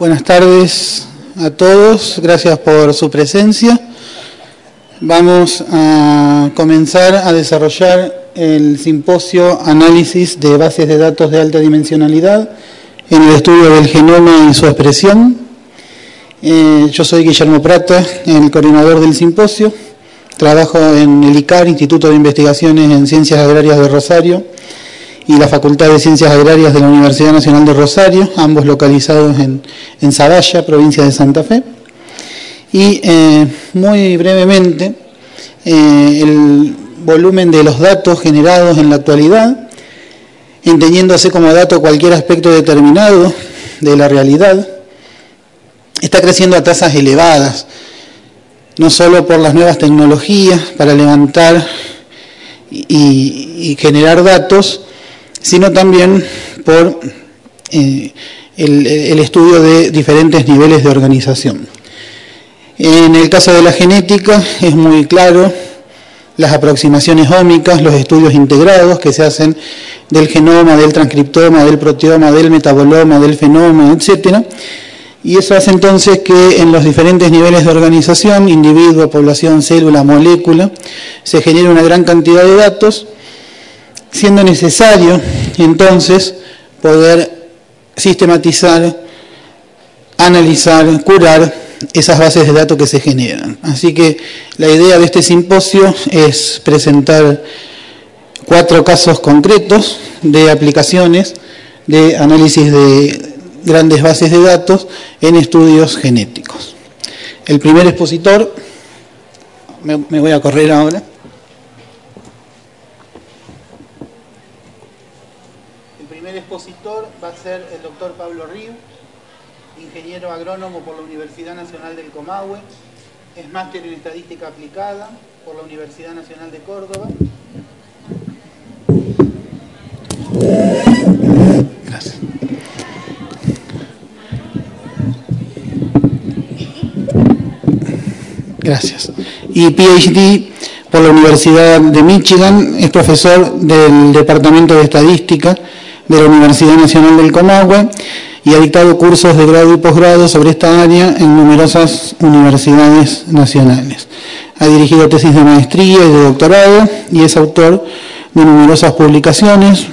Buenas tardes a todos, gracias por su presencia. Vamos a comenzar a desarrollar el simposio Análisis de bases de datos de alta dimensionalidad en el estudio del genoma y su expresión. Eh, yo soy Guillermo Prata, el coordinador del simposio. Trabajo en el ICAR, Instituto de Investigaciones en Ciencias Agrarias de Rosario, y la Facultad de Ciencias Agrarias de la Universidad Nacional de Rosario, ambos localizados en, en provincia de Santa Fe. Y eh, muy brevemente, eh, el volumen de los datos generados en la actualidad, entendiéndose como dato cualquier aspecto determinado de la realidad, está creciendo a tasas elevadas, no solo por las nuevas tecnologías para levantar y generar datos, sino también por eh, el, estudio de diferentes niveles de organización. En el caso de la genética es muy claro las aproximaciones ómicas, los estudios integrados que se hacen del genoma, del transcriptoma, del proteoma, del metaboloma, del fenoma, etc. Y eso hace entonces que en los diferentes niveles de organización, individuo, población, célula, molécula, se genere una gran cantidad de datos siendo necesario entonces poder sistematizar, analizar, curar esas bases de datos que se generan. Así que la idea de este simposio es presentar cuatro casos concretos de aplicaciones de análisis de grandes bases de datos en estudios genéticos. El primer expositor, me voy a correr ahora, expositor va a ser el doctor Pablo Río, ingeniero agrónomo por la Universidad Nacional del Comahue, es máster en estadística aplicada por la Universidad Nacional de Córdoba. Gracias. Gracias. Y PhD por la Universidad de Michigan, es profesor del Departamento de Estadística de la Universidad Nacional del Comahue y ha dictado cursos de grado y posgrado sobre esta área en numerosas universidades nacionales. Ha dirigido tesis de maestría y de doctorado y es autor de numerosas publicaciones.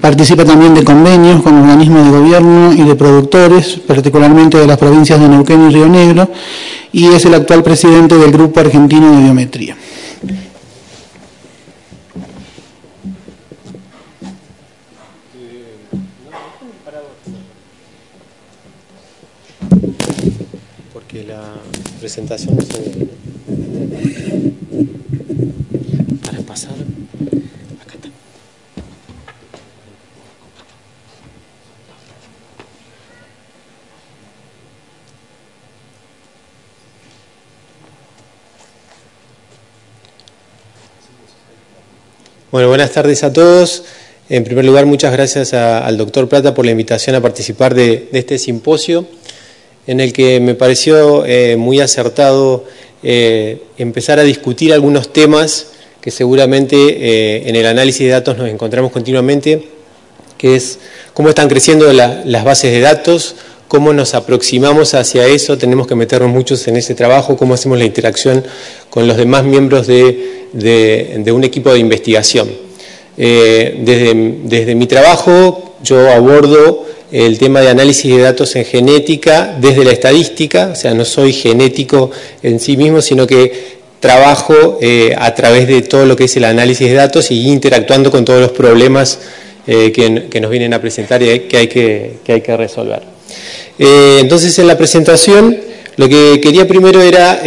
Participa también de convenios con organismos de gobierno y de productores, particularmente de las provincias de Neuquén y Río Negro, y es el actual presidente del Grupo Argentino de Biometría. Presentación para pasar acá está. Bueno, buenas tardes a todos. En primer lugar, muchas gracias al doctor Plata por la invitación a participar de este simposio en el que me pareció eh, muy acertado eh, empezar a discutir algunos temas que seguramente eh, en el análisis de datos nos encontramos continuamente, que es cómo están creciendo las bases de datos, cómo nos aproximamos hacia eso, tenemos que meternos muchos en ese trabajo, cómo hacemos la interacción con los demás miembros de, un equipo de investigación. desde, desde mi trabajo yo abordo el tema de análisis de datos en genética desde la estadística, o sea, no soy genético en sí mismo, sino que trabajo eh, a través de todo lo que es el análisis de datos y interactuando con todos los problemas eh, que, nos vienen a presentar y que hay que, hay que resolver. Eh, entonces, en la presentación, lo que quería primero era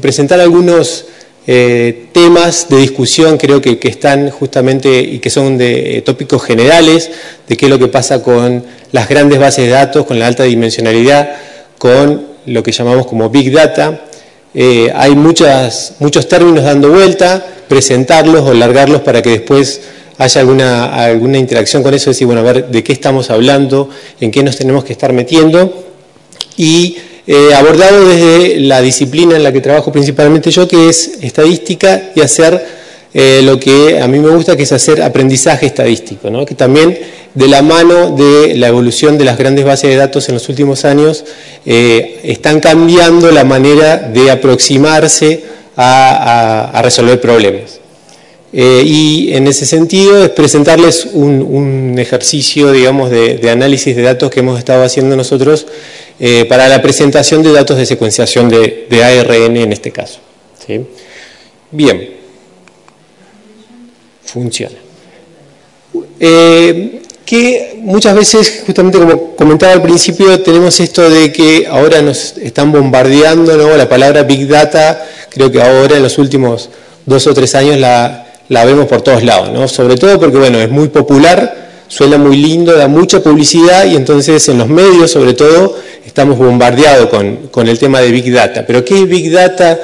presentar algunos eh, temas de discusión creo que, están justamente y que son de eh, tópicos generales, de qué es lo que pasa con las grandes bases de datos, con la alta dimensionalidad, con lo que llamamos como Big Data. Eh, hay muchas, muchos términos dando vuelta, presentarlos o largarlos para que después haya alguna, alguna interacción con eso, decir, bueno, a ver de qué estamos hablando, en qué nos tenemos que estar metiendo. Y eh, abordado desde la disciplina en la que trabajo principalmente yo, que es estadística y hacer eh, lo que a mí me gusta que es hacer aprendizaje estadístico, que también de la mano de la evolución de las grandes bases de datos en los últimos años eh, están cambiando la manera de aproximarse a, resolver problemas. Y en ese sentido es presentarles un, ejercicio, digamos, de, análisis de datos que hemos estado haciendo nosotros para la presentación de datos de secuenciación de, ARN en este caso. Bien funciona. Eh, que muchas veces, justamente como comentaba al principio, tenemos esto de que ahora nos están bombardeando, ¿no? la palabra Big Data, creo que ahora en los últimos dos o tres años la, vemos por todos lados, ¿no? sobre todo porque bueno, es muy popular, suena muy lindo, da mucha publicidad y entonces en los medios sobre todo estamos bombardeados con, el tema de Big Data. Pero ¿qué es Big Data?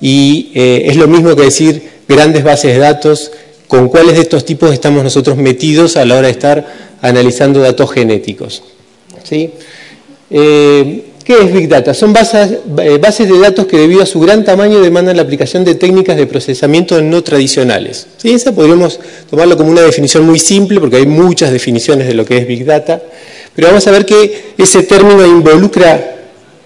Y eh, es lo mismo que decir grandes bases de datos, con cuáles de estos tipos estamos nosotros metidos a la hora de estar analizando datos genéticos. ¿Sí? Eh, ¿Qué es Big Data? Son bases, eh, bases, de datos que debido a su gran tamaño demandan la aplicación de técnicas de procesamiento no tradicionales. ¿Sí? Esa podríamos tomarlo como una definición muy simple porque hay muchas definiciones de lo que es Big Data, pero vamos a ver que ese término involucra,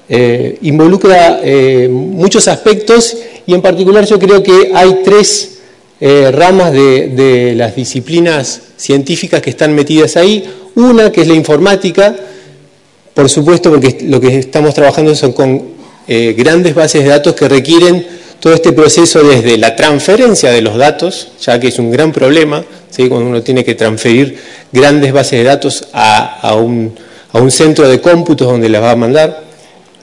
eh, involucra muchos aspectos y en particular yo creo que hay tres eh, ramas de, las disciplinas científicas que están metidas ahí. Una que es la informática, por supuesto porque lo que estamos trabajando son con eh, grandes bases de datos que requieren todo este proceso desde la transferencia de los datos, ya que es un gran problema, cuando uno tiene que transferir grandes bases de datos a, un, centro de cómputos donde las va a mandar,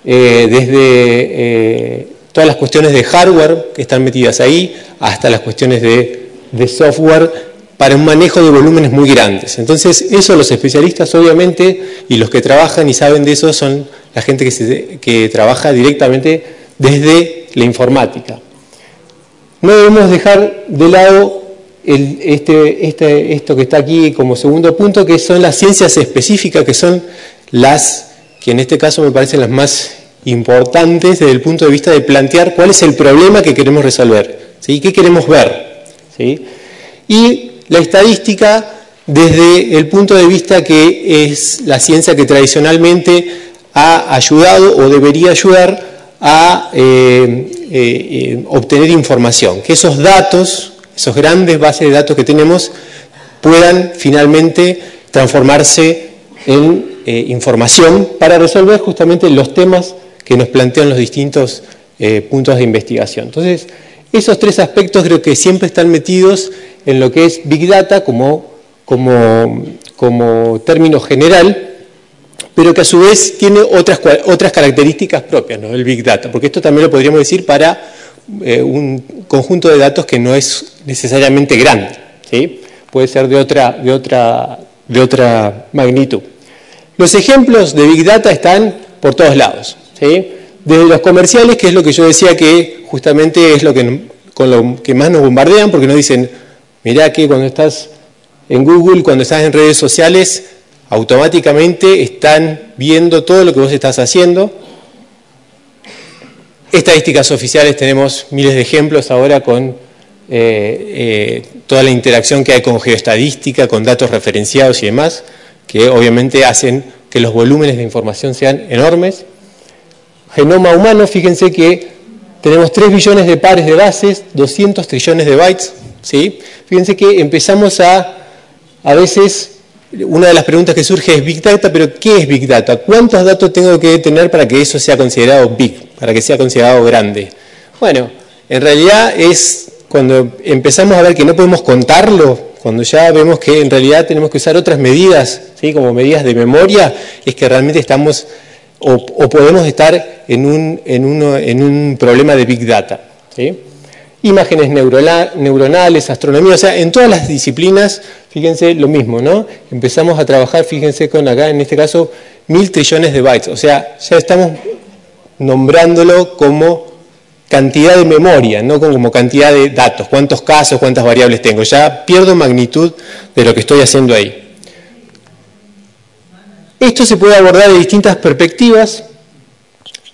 eh, desde todas las cuestiones de hardware que están metidas ahí, hasta las cuestiones de, software para un manejo de volúmenes muy grandes. Entonces, eso los especialistas obviamente y los que trabajan y saben de eso son la gente que, que trabaja directamente desde la informática. No debemos dejar de lado este, este, esto que está aquí como segundo punto, que son las ciencias específicas, que son las que en este caso me parecen las más importantes desde el punto de vista de plantear cuál es el problema que queremos resolver, ¿sí? qué queremos ver. ¿sí? Y la estadística desde el punto de vista que es la ciencia que tradicionalmente ha ayudado o debería ayudar a eh, eh, eh, obtener información, que esos datos, esos grandes bases de datos que tenemos, puedan finalmente transformarse en información para resolver justamente los temas que nos plantean los distintos puntos de investigación. Entonces, esos tres aspectos creo que siempre están metidos en lo que es Big Data como, como, como término general, pero que a su vez tiene otras, otras características propias, ¿no? el Big Data, porque esto también lo podríamos decir para eh, un conjunto de datos que no es necesariamente grande, ¿sí? puede ser de otra, de, otra, de otra magnitud. Los ejemplos de Big Data están por todos lados. Desde los comerciales, que es lo que yo decía que justamente es lo que, con lo que más nos bombardean, porque nos dicen, mirá que cuando estás en Google, cuando estás en redes sociales, automáticamente están viendo todo lo que vos estás haciendo. Estadísticas oficiales tenemos miles de ejemplos ahora con eh, eh, toda la interacción que hay con geoestadística, con datos referenciados y demás, que obviamente hacen que los volúmenes de información sean enormes genoma humano, fíjense que tenemos 3 billones de pares de bases, 200 trillones de bytes. ¿sí? Fíjense que empezamos a, a veces, una de las preguntas que surge es Big Data, pero ¿qué es Big Data? ¿Cuántos datos tengo que tener para que eso sea considerado big, para que sea considerado grande? Bueno, en realidad es cuando empezamos a ver que no podemos contarlo, cuando ya vemos que en realidad tenemos que usar otras medidas, ¿sí? como medidas de memoria, es que realmente estamos o, podemos estar en un, en, un, problema de Big Data. Imágenes neuronales, astronomía, o sea, en todas las disciplinas, fíjense lo mismo, ¿no? Empezamos a trabajar, fíjense con acá, en este caso, mil trillones de bytes, o sea, ya estamos nombrándolo como cantidad de memoria, no como cantidad de datos, cuántos casos, cuántas variables tengo, ya pierdo magnitud de lo que estoy haciendo ahí. Esto se puede abordar de distintas perspectivas,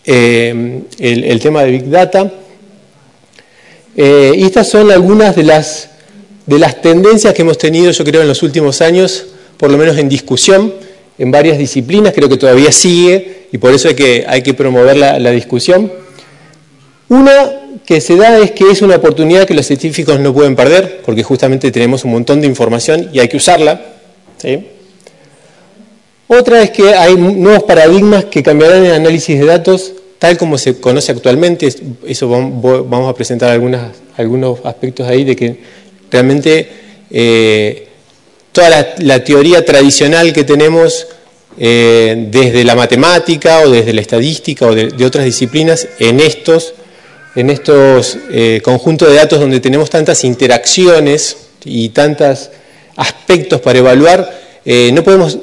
eh, el, tema de Big Data. Eh, y estas son algunas de las, de las tendencias que hemos tenido, yo creo, en los últimos años, por lo menos en discusión, en varias disciplinas, creo que todavía sigue y por eso hay que, hay que promover la, la discusión. Una que se da es que es una oportunidad que los científicos no pueden perder, porque justamente tenemos un montón de información y hay que usarla. Otra es que hay nuevos paradigmas que cambiarán el análisis de datos tal como se conoce actualmente. Eso vamos a presentar algunas, algunos aspectos ahí de que realmente eh, toda la, teoría tradicional que tenemos eh, desde la matemática o desde la estadística o de, otras disciplinas en estos, en estos eh, conjuntos de datos donde tenemos tantas interacciones y tantos aspectos para evaluar, no podemos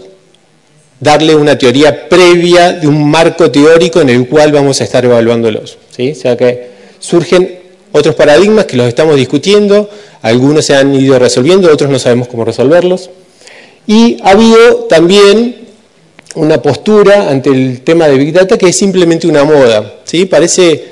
darle una teoría previa de un marco teórico en el cual vamos a estar evaluándolos. ¿sí? O sea que surgen otros paradigmas que los estamos discutiendo, algunos se han ido resolviendo, otros no sabemos cómo resolverlos. Y ha habido también una postura ante el tema de Big Data que es simplemente una moda. ¿sí? Parece,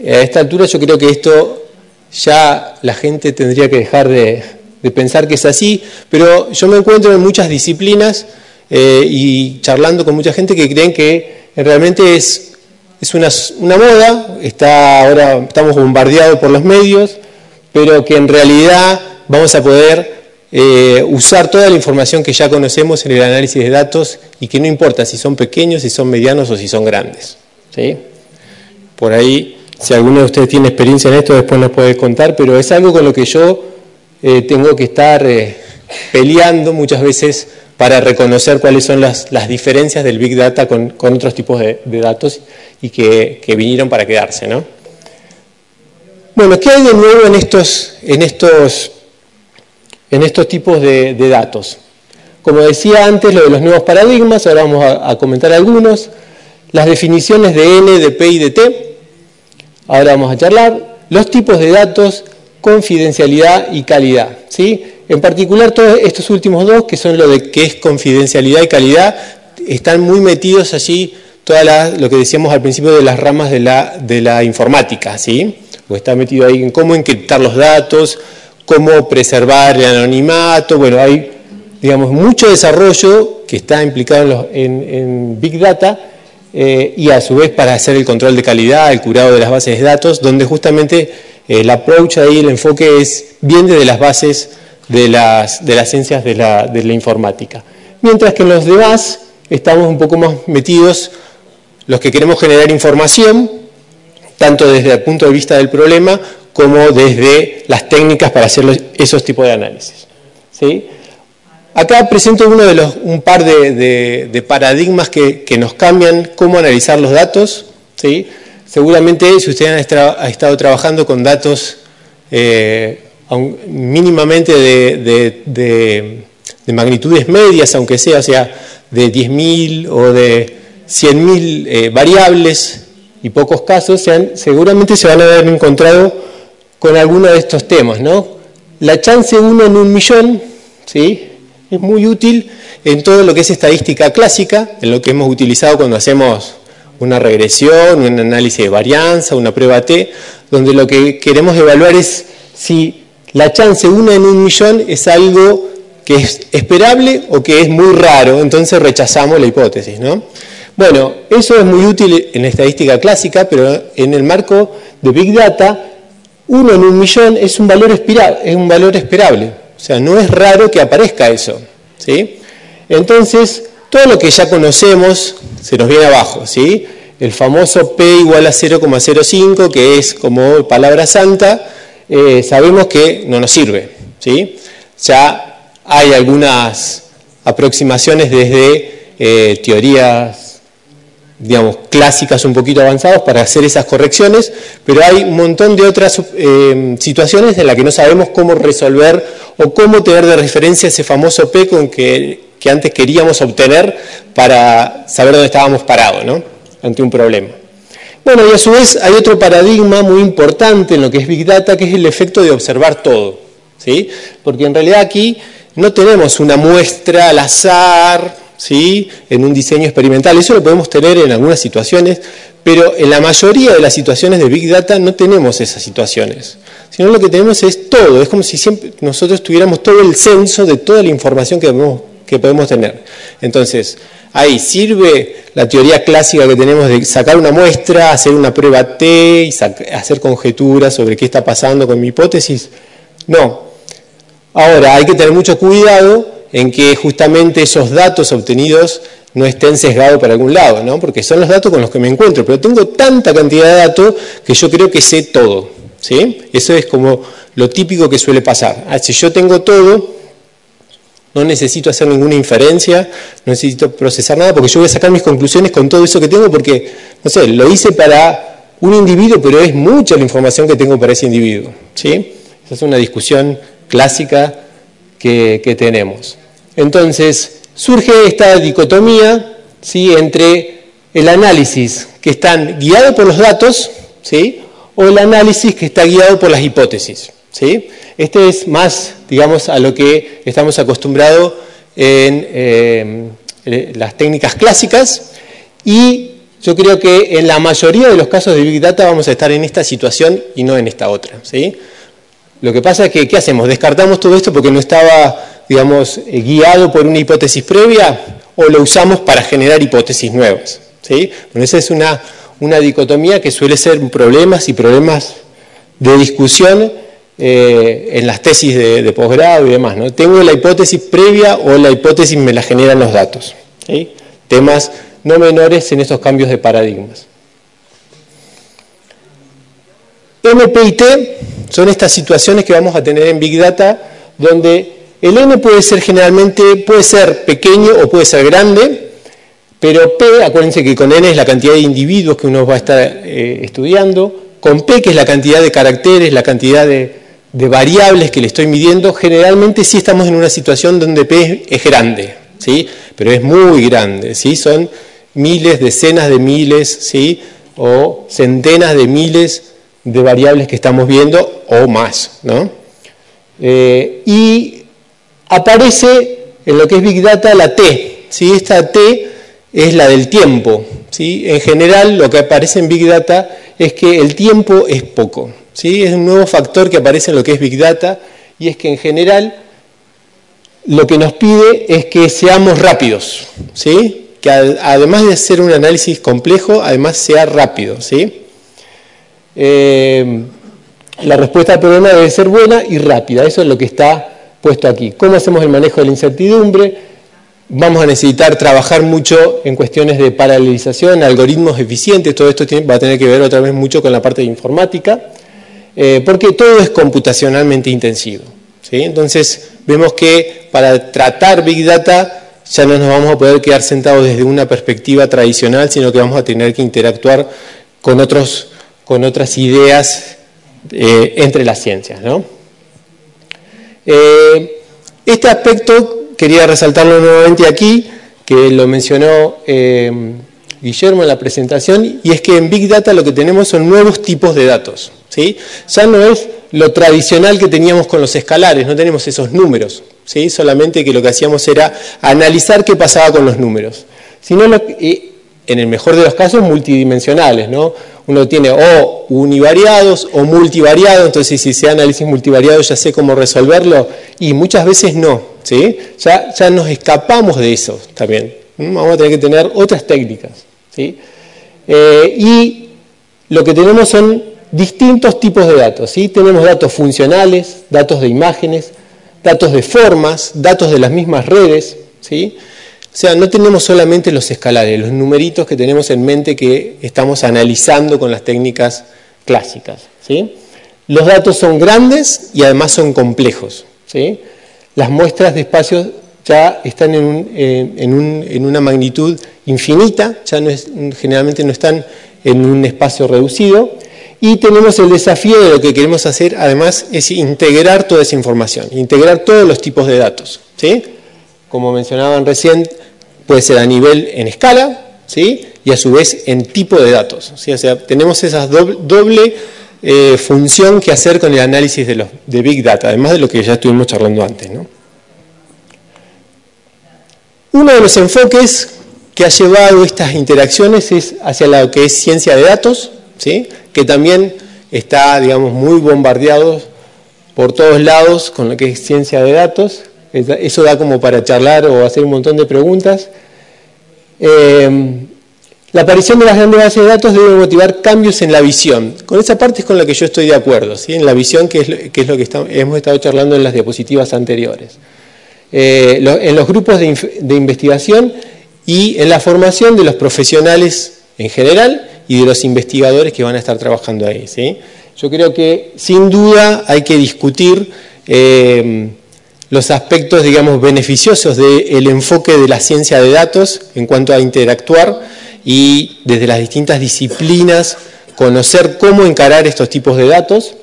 a esta altura yo creo que esto ya la gente tendría que dejar de, de pensar que es así, pero yo me encuentro en muchas disciplinas eh, y charlando con mucha gente que creen que realmente es, es una, moda, está ahora estamos bombardeados por los medios, pero que en realidad vamos a poder eh, usar toda la información que ya conocemos en el análisis de datos y que no importa si son pequeños, si son medianos o si son grandes. ¿sí? Por ahí, si alguno de ustedes tiene experiencia en esto, después nos puede contar, pero es algo con lo que yo eh, tengo que estar peleando muchas veces para reconocer cuáles son las, diferencias del Big Data con, otros tipos de, datos y que, vinieron para quedarse. ¿no? Bueno, ¿qué hay de nuevo en estos, en estos, en estos tipos de, datos? Como decía antes, lo de los nuevos paradigmas, ahora vamos a, a comentar algunos. Las definiciones de N, de P y de T, ahora vamos a charlar. Los tipos de datos, confidencialidad y calidad. ¿sí? En particular, todos estos últimos dos, que son lo de qué es confidencialidad y calidad, están muy metidos allí toda lo que decíamos al principio de las ramas de la, informática, ¿sí? Está metido ahí en cómo encriptar los datos, cómo preservar el anonimato, bueno, hay, digamos, mucho desarrollo que está implicado en, Big Data eh, y a su vez para hacer el control de calidad, el curado de las bases de datos, donde justamente el approach ahí, el enfoque es bien desde las bases de las, de las ciencias de la, de la informática. Mientras que en los demás estamos un poco más metidos los que queremos generar información, tanto desde el punto de vista del problema como desde las técnicas para hacer esos tipos de análisis. ¿sí? Acá presento uno de los, un par de, de, paradigmas que, que, nos cambian cómo analizar los datos. ¿sí? Seguramente si ustedes han estado trabajando con datos eh, mínimamente de, magnitudes medias, aunque sea, sea de 10.000 o de 100.000 eh, variables y pocos casos, seguramente se van a haber encontrado con alguno de estos temas. ¿no? La chance 1 en un millón ¿sí? es muy útil en todo lo que es estadística clásica, en lo que hemos utilizado cuando hacemos una regresión, un análisis de varianza, una prueba T, donde lo que queremos evaluar es si la chance una en un millón es algo que es esperable o que es muy raro, entonces rechazamos la hipótesis. ¿no? Bueno, eso es muy útil en la estadística clásica, pero en el marco de Big Data, uno en un millón es un valor, es un valor esperable. O sea, no es raro que aparezca eso. ¿sí? Entonces, todo lo que ya conocemos se nos viene abajo. ¿sí? El famoso P igual a 0,05, que es como palabra santa, eh, sabemos que no nos sirve. ¿sí? Ya hay algunas aproximaciones desde eh, teorías, digamos, clásicas un poquito avanzadas para hacer esas correcciones, pero hay un montón de otras eh, situaciones en las que no sabemos cómo resolver o cómo tener de referencia ese famoso P con que, que antes queríamos obtener para saber dónde estábamos parados ¿no? ante un problema. Bueno, y a su vez hay otro paradigma muy importante en lo que es Big Data, que es el efecto de observar todo. ¿sí? Porque en realidad aquí no tenemos una muestra al azar ¿sí? en un diseño experimental. Eso lo podemos tener en algunas situaciones, pero en la mayoría de las situaciones de Big Data no tenemos esas situaciones, sino lo que tenemos es todo, es como si siempre nosotros tuviéramos todo el censo de toda la información que podemos, que podemos tener. Entonces, ahí sirve la teoría clásica que tenemos de sacar una muestra, hacer una prueba T y hacer conjeturas sobre qué está pasando con mi hipótesis. No. Ahora, hay que tener mucho cuidado en que justamente esos datos obtenidos no estén sesgados para algún lado, ¿no? porque son los datos con los que me encuentro, pero tengo tanta cantidad de datos que yo creo que sé todo. ¿sí? Eso es como lo típico que suele pasar. Ah, si yo tengo todo, no necesito hacer ninguna inferencia, no necesito procesar nada, porque yo voy a sacar mis conclusiones con todo eso que tengo, porque, no sé, lo hice para un individuo, pero es mucha la información que tengo para ese individuo. ¿sí? Esa es una discusión clásica que, tenemos. Entonces, surge esta dicotomía ¿sí? entre el análisis que están guiado por los datos ¿sí? o el análisis que está guiado por las hipótesis. ¿Sí? Este es más, digamos, a lo que estamos acostumbrados en eh, las técnicas clásicas y yo creo que en la mayoría de los casos de Big Data vamos a estar en esta situación y no en esta otra. ¿sí? Lo que pasa es que, ¿qué hacemos? Descartamos todo esto porque no estaba digamos, eh, guiado por una hipótesis previa o lo usamos para generar hipótesis nuevas. ¿sí? Bueno, esa es una, una dicotomía que suele ser problemas y problemas de discusión eh, en las tesis de, posgrado y demás. ¿no? Tengo la hipótesis previa o la hipótesis me la generan los datos. Temas no menores en estos cambios de paradigmas. MP y T son estas situaciones que vamos a tener en Big Data donde el n puede ser generalmente, puede ser pequeño o puede ser grande, pero P, acuérdense que con n es la cantidad de individuos que uno va a estar eh, estudiando, con P, que es la cantidad de caracteres, la cantidad de, variables que le estoy midiendo, generalmente sí estamos en una situación donde P es grande, ¿sí? pero es muy grande, ¿sí? son miles, decenas de miles, ¿sí? o centenas de miles de variables que estamos viendo o más. ¿no? Eh, y aparece en lo que es Big Data la T. ¿sí? Esta T es la del tiempo. ¿sí? En general, lo que aparece en Big Data es que el tiempo es poco. ¿Sí? Es un nuevo factor que aparece en lo que es Big Data y es que en general lo que nos pide es que seamos rápidos. ¿sí? Que además de hacer un análisis complejo, además sea rápido. ¿sí? Eh, la respuesta al problema debe ser buena y rápida. Eso es lo que está puesto aquí. ¿Cómo hacemos el manejo de la incertidumbre? Vamos a necesitar trabajar mucho en cuestiones de paralelización, algoritmos eficientes, todo esto va a tener que ver otra vez mucho con la parte de informática, eh, porque todo es computacionalmente intensivo. ¿sí? Entonces vemos que para tratar Big Data ya no nos vamos a poder quedar sentados desde una perspectiva tradicional, sino que vamos a tener que interactuar con, otros, con otras ideas eh, entre las ciencias. ¿no? Eh, este aspecto quería resaltarlo nuevamente aquí, que lo mencionó Guillermo en la presentación, y es que en Big Data lo que tenemos son nuevos tipos de datos. ¿sí? Ya no es lo tradicional que teníamos con los escalares, no tenemos esos números, ¿sí? solamente que lo que hacíamos era analizar qué pasaba con los números. Sino eh, en el mejor de los casos, multidimensionales, ¿no? uno tiene o univariados o multivariados, entonces si se análisis multivariado ya sé cómo resolverlo, y muchas veces no, ¿sí? ya, ya nos escapamos de eso también. Vamos a tener que tener otras técnicas. Eh, y lo que tenemos son distintos tipos de datos. ¿sí? Tenemos datos funcionales, datos de imágenes, datos de formas, datos de las mismas redes. ¿sí? O sea, no tenemos solamente los escalares, los numeritos que tenemos en mente que estamos analizando con las técnicas clásicas. ¿sí? Los datos son grandes y además son complejos. ¿sí? Las muestras de espacios ya están en, una magnitud infinita, ya generalmente no están en un espacio reducido. Y tenemos el desafío de lo que queremos hacer, además, es integrar toda esa información, integrar todos los tipos de datos. ¿sí? Como mencionaban recién, puede ser a nivel en escala, ¿sí? y a su vez en tipo de datos. ¿sí? O sea, tenemos esa doble, eh, función que hacer con el análisis de, los, de Big Data, además de lo que ya estuvimos charlando antes. ¿no? Uno de los enfoques que ha llevado estas interacciones es hacia lo que es ciencia de datos, ¿sí? que también está, digamos, muy bombardeado por todos lados con lo que es ciencia de datos. Eso da como para charlar o hacer un montón de preguntas. Eh, la aparición de las grandes bases de datos debe motivar cambios en la visión. Con esa parte es con la que yo estoy de acuerdo, ¿sí? en la visión que es, lo que hemos estado charlando en las diapositivas anteriores. Eh, en los grupos de, investigación y en la formación de los profesionales en general y de los investigadores que van a estar trabajando ahí. Yo creo que sin duda hay que discutir eh, los aspectos, digamos, beneficiosos del enfoque de la ciencia de datos en cuanto a interactuar y desde las distintas disciplinas conocer cómo encarar estos tipos de datos.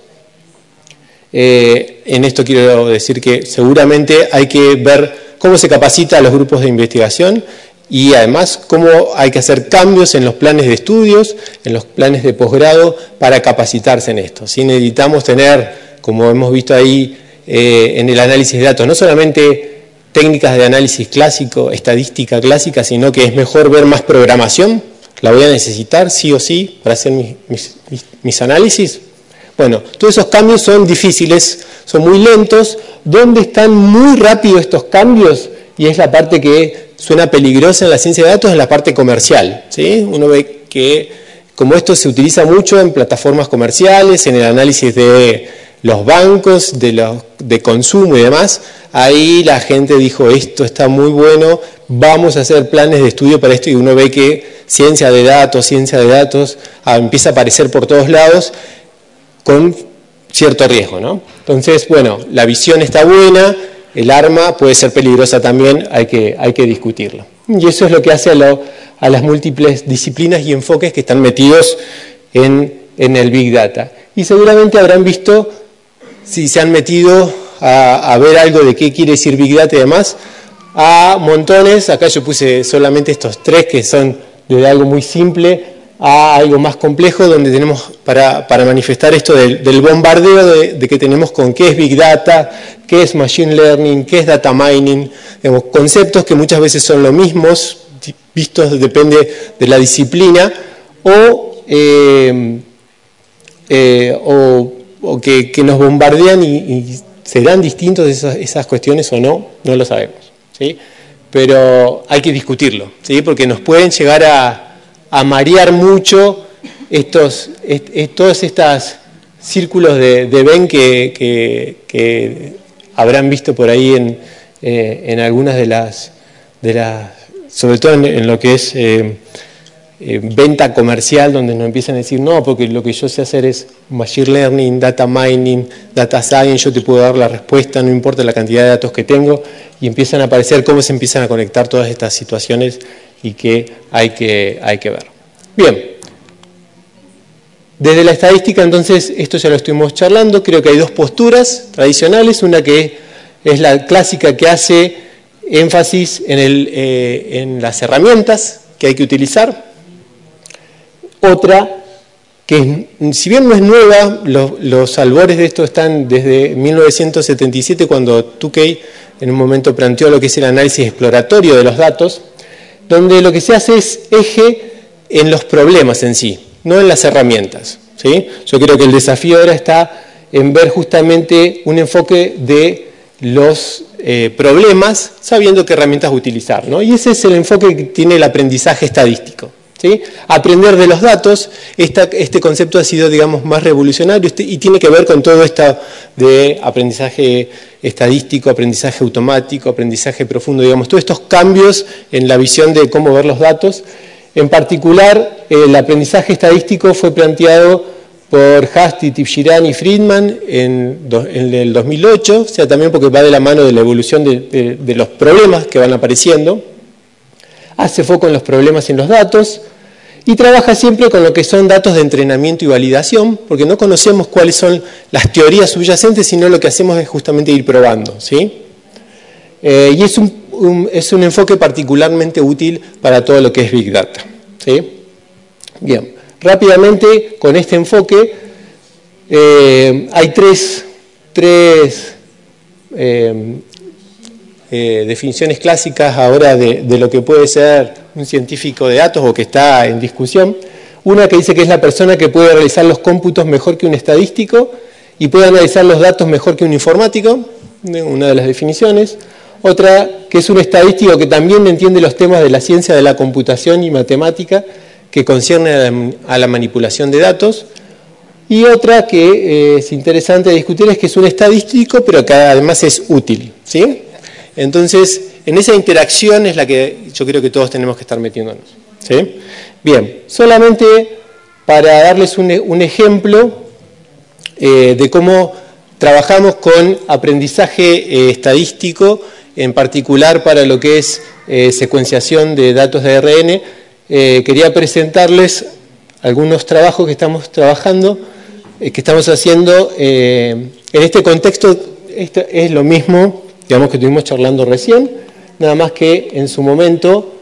Eh, en esto quiero decir que seguramente hay que ver cómo se capacita a los grupos de investigación y además cómo hay que hacer cambios en los planes de estudios, en los planes de posgrado para capacitarse en esto. Si necesitamos tener, como hemos visto ahí eh, en el análisis de datos, no solamente técnicas de análisis clásico, estadística clásica, sino que es mejor ver más programación, la voy a necesitar sí o sí para hacer mis, análisis. Bueno, todos esos cambios son difíciles, son muy lentos. ¿Dónde están muy rápido estos cambios? Y es la parte que suena peligrosa en la ciencia de datos, en la parte comercial. ¿sí? Uno ve que como esto se utiliza mucho en plataformas comerciales, en el análisis de los bancos, de, los, de consumo y demás, ahí la gente dijo, esto está muy bueno, vamos a hacer planes de estudio para esto y uno ve que ciencia de datos, ciencia de datos, ah, empieza a aparecer por todos lados con cierto riesgo. ¿no? Entonces, bueno, la visión está buena, el arma puede ser peligrosa también, hay que, hay que discutirlo. Y eso es lo que hace a, a las múltiples disciplinas y enfoques que están metidos en, en el Big Data. Y seguramente habrán visto si se han metido a, ver algo de qué quiere decir Big Data y demás, a montones, acá yo puse solamente estos tres que son de algo muy simple a algo más complejo, donde tenemos para, manifestar esto del, bombardeo de, que tenemos con qué es Big Data, qué es Machine Learning, qué es Data Mining, conceptos que muchas veces son los mismos, vistos depende de la disciplina, o, eh, eh, o que, nos bombardean y, serán distintos esas, esas, cuestiones o no, no lo sabemos. ¿sí? Pero hay que discutirlo, ¿sí? porque nos pueden llegar a, a marear mucho estos, todos estos círculos de, de que, que, habrán visto por ahí en, eh, en algunas de las, de las, sobre todo en, lo que es... Eh, eh, venta comercial donde nos empiezan a decir, no, porque lo que yo sé hacer es machine learning, data mining, data science, yo te puedo dar la respuesta, no importa la cantidad de datos que tengo, y empiezan a aparecer cómo se empiezan a conectar todas estas situaciones y que hay que, hay que ver. Bien, desde la estadística entonces, esto ya lo estuvimos charlando, creo que hay dos posturas tradicionales, una que es la clásica que hace énfasis en, el, eh, en las herramientas que hay que utilizar, otra que si bien no es nueva, los, albores de esto están desde 1977 cuando Tukey en un momento planteó lo que es el análisis exploratorio de los datos, donde lo que se hace es eje en los problemas en sí, no en las herramientas. ¿sí? Yo creo que el desafío ahora está en ver justamente un enfoque de los eh, problemas sabiendo qué herramientas utilizar. ¿no? Y ese es el enfoque que tiene el aprendizaje estadístico. Aprender de los datos, este concepto ha sido, digamos, más revolucionario este, y tiene que ver con todo esto de aprendizaje estadístico, aprendizaje automático, aprendizaje profundo, digamos, todos estos cambios en la visión de cómo ver los datos. En particular, el aprendizaje estadístico fue planteado por Hasty, Tipshirani y Friedman en, el 2008, o sea, también porque va de la mano de la evolución de los problemas que van apareciendo. Hace foco en los problemas en los datos y trabaja siempre con lo que son datos de entrenamiento y validación, porque no conocemos cuáles son las teorías subyacentes, sino lo que hacemos es justamente ir probando. ¿sí? Eh, y es un, es un, enfoque particularmente útil para todo lo que es Big Data. ¿sí? Bien, rápidamente con este enfoque eh, hay tres, tres eh, eh, definiciones clásicas ahora de, lo que puede ser un científico de datos o que está en discusión. Una que dice que es la persona que puede realizar los cómputos mejor que un estadístico y puede analizar los datos mejor que un informático, una de las definiciones. Otra que es un estadístico que también entiende los temas de la ciencia de la computación y matemática que concierne a la manipulación de datos. Y otra que eh, es interesante discutir es que es un estadístico, pero que además es útil. ¿sí? Entonces, en esa interacción es la que yo creo que todos tenemos que estar metiéndonos. ¿sí? Bien, solamente para darles un, ejemplo eh, de cómo trabajamos con aprendizaje eh, estadístico, en particular para lo que es secuenciación de datos de ARN, quería presentarles algunos trabajos que estamos trabajando eh, que estamos haciendo eh, en este contexto esto es lo mismo, digamos que estuvimos charlando recién, nada más que en su momento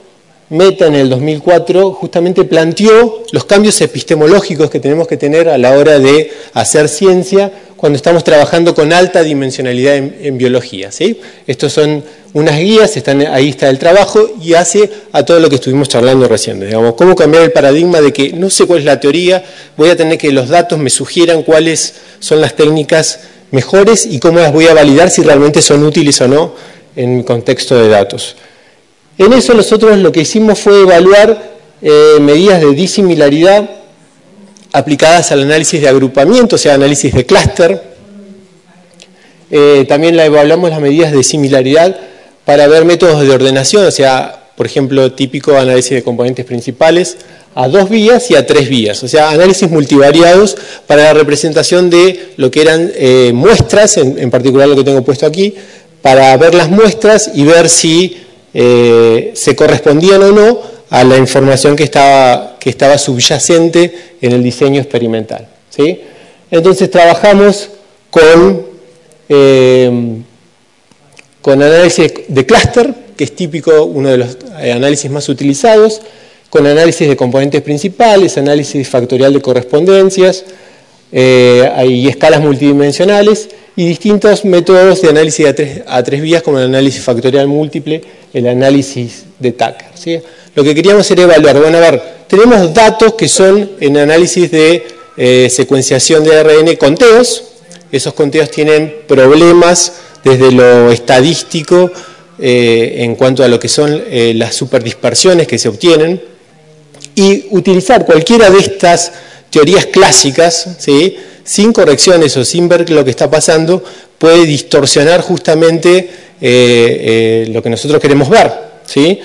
Meta en el 2004 justamente planteó los cambios epistemológicos que tenemos que tener a la hora de hacer ciencia cuando estamos trabajando con alta dimensionalidad en, biología. ¿sí? Estos son unas guías, están, ahí está el trabajo y hace a todo lo que estuvimos charlando recién. Digamos, cómo cambiar el paradigma de que no sé cuál es la teoría, voy a tener que los datos me sugieran cuáles son las técnicas mejores y cómo las voy a validar si realmente son útiles o no en mi contexto de datos. En eso nosotros lo que hicimos fue evaluar eh, medidas de disimilaridad aplicadas al análisis de agrupamiento, o sea, análisis de clúster. Eh, también la evaluamos las medidas de similaridad para ver métodos de ordenación, o sea, por ejemplo, típico análisis de componentes principales a dos vías y a tres vías, o sea, análisis multivariados para la representación de lo que eran eh, muestras, en, particular lo que tengo puesto aquí, para ver las muestras y ver si eh, se correspondían o no a la información que estaba, que estaba subyacente en el diseño experimental. ¿sí? Entonces trabajamos con eh, con análisis de clúster, que es típico, uno de los análisis más utilizados, con análisis de componentes principales, análisis factorial de correspondencias, eh, escalas multidimensionales y distintos métodos de análisis a tres, vías como el análisis factorial múltiple, el análisis de Tucker. Lo que queríamos era evaluar, bueno, a ver, tenemos datos que son en análisis de eh, secuenciación de ARN conteos, esos conteos tienen problemas desde lo estadístico eh, en cuanto a lo que son eh, las superdispersiones que se obtienen y utilizar cualquiera de estas teorías clásicas, ¿sí? sin correcciones o sin ver lo que está pasando, puede distorsionar justamente eh, lo que nosotros queremos ver. ¿sí?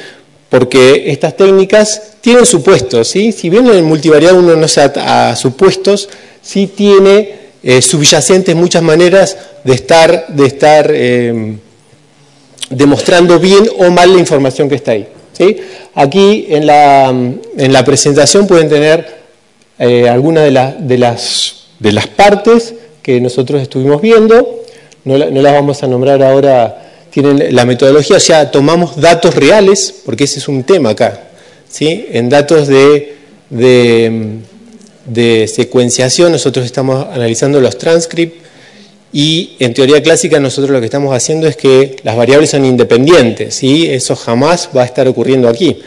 Porque estas técnicas tienen supuestos, ¿sí? si bien en el multivariado uno no se a supuestos, sí tiene subyacentes muchas maneras de estar, de estar eh, demostrando bien o mal la información que está ahí. Aquí en la, en la, presentación pueden tener eh, algunas de, de, las, de las partes que nosotros estuvimos viendo, no, las vamos a nombrar ahora, tienen la metodología, o sea, tomamos datos reales, porque ese es un tema acá, ¿sí? en datos de, de, de secuenciación nosotros estamos analizando los transcripts, y en teoría clásica nosotros lo que estamos haciendo es que las variables son independientes, y eso jamás va a estar ocurriendo aquí.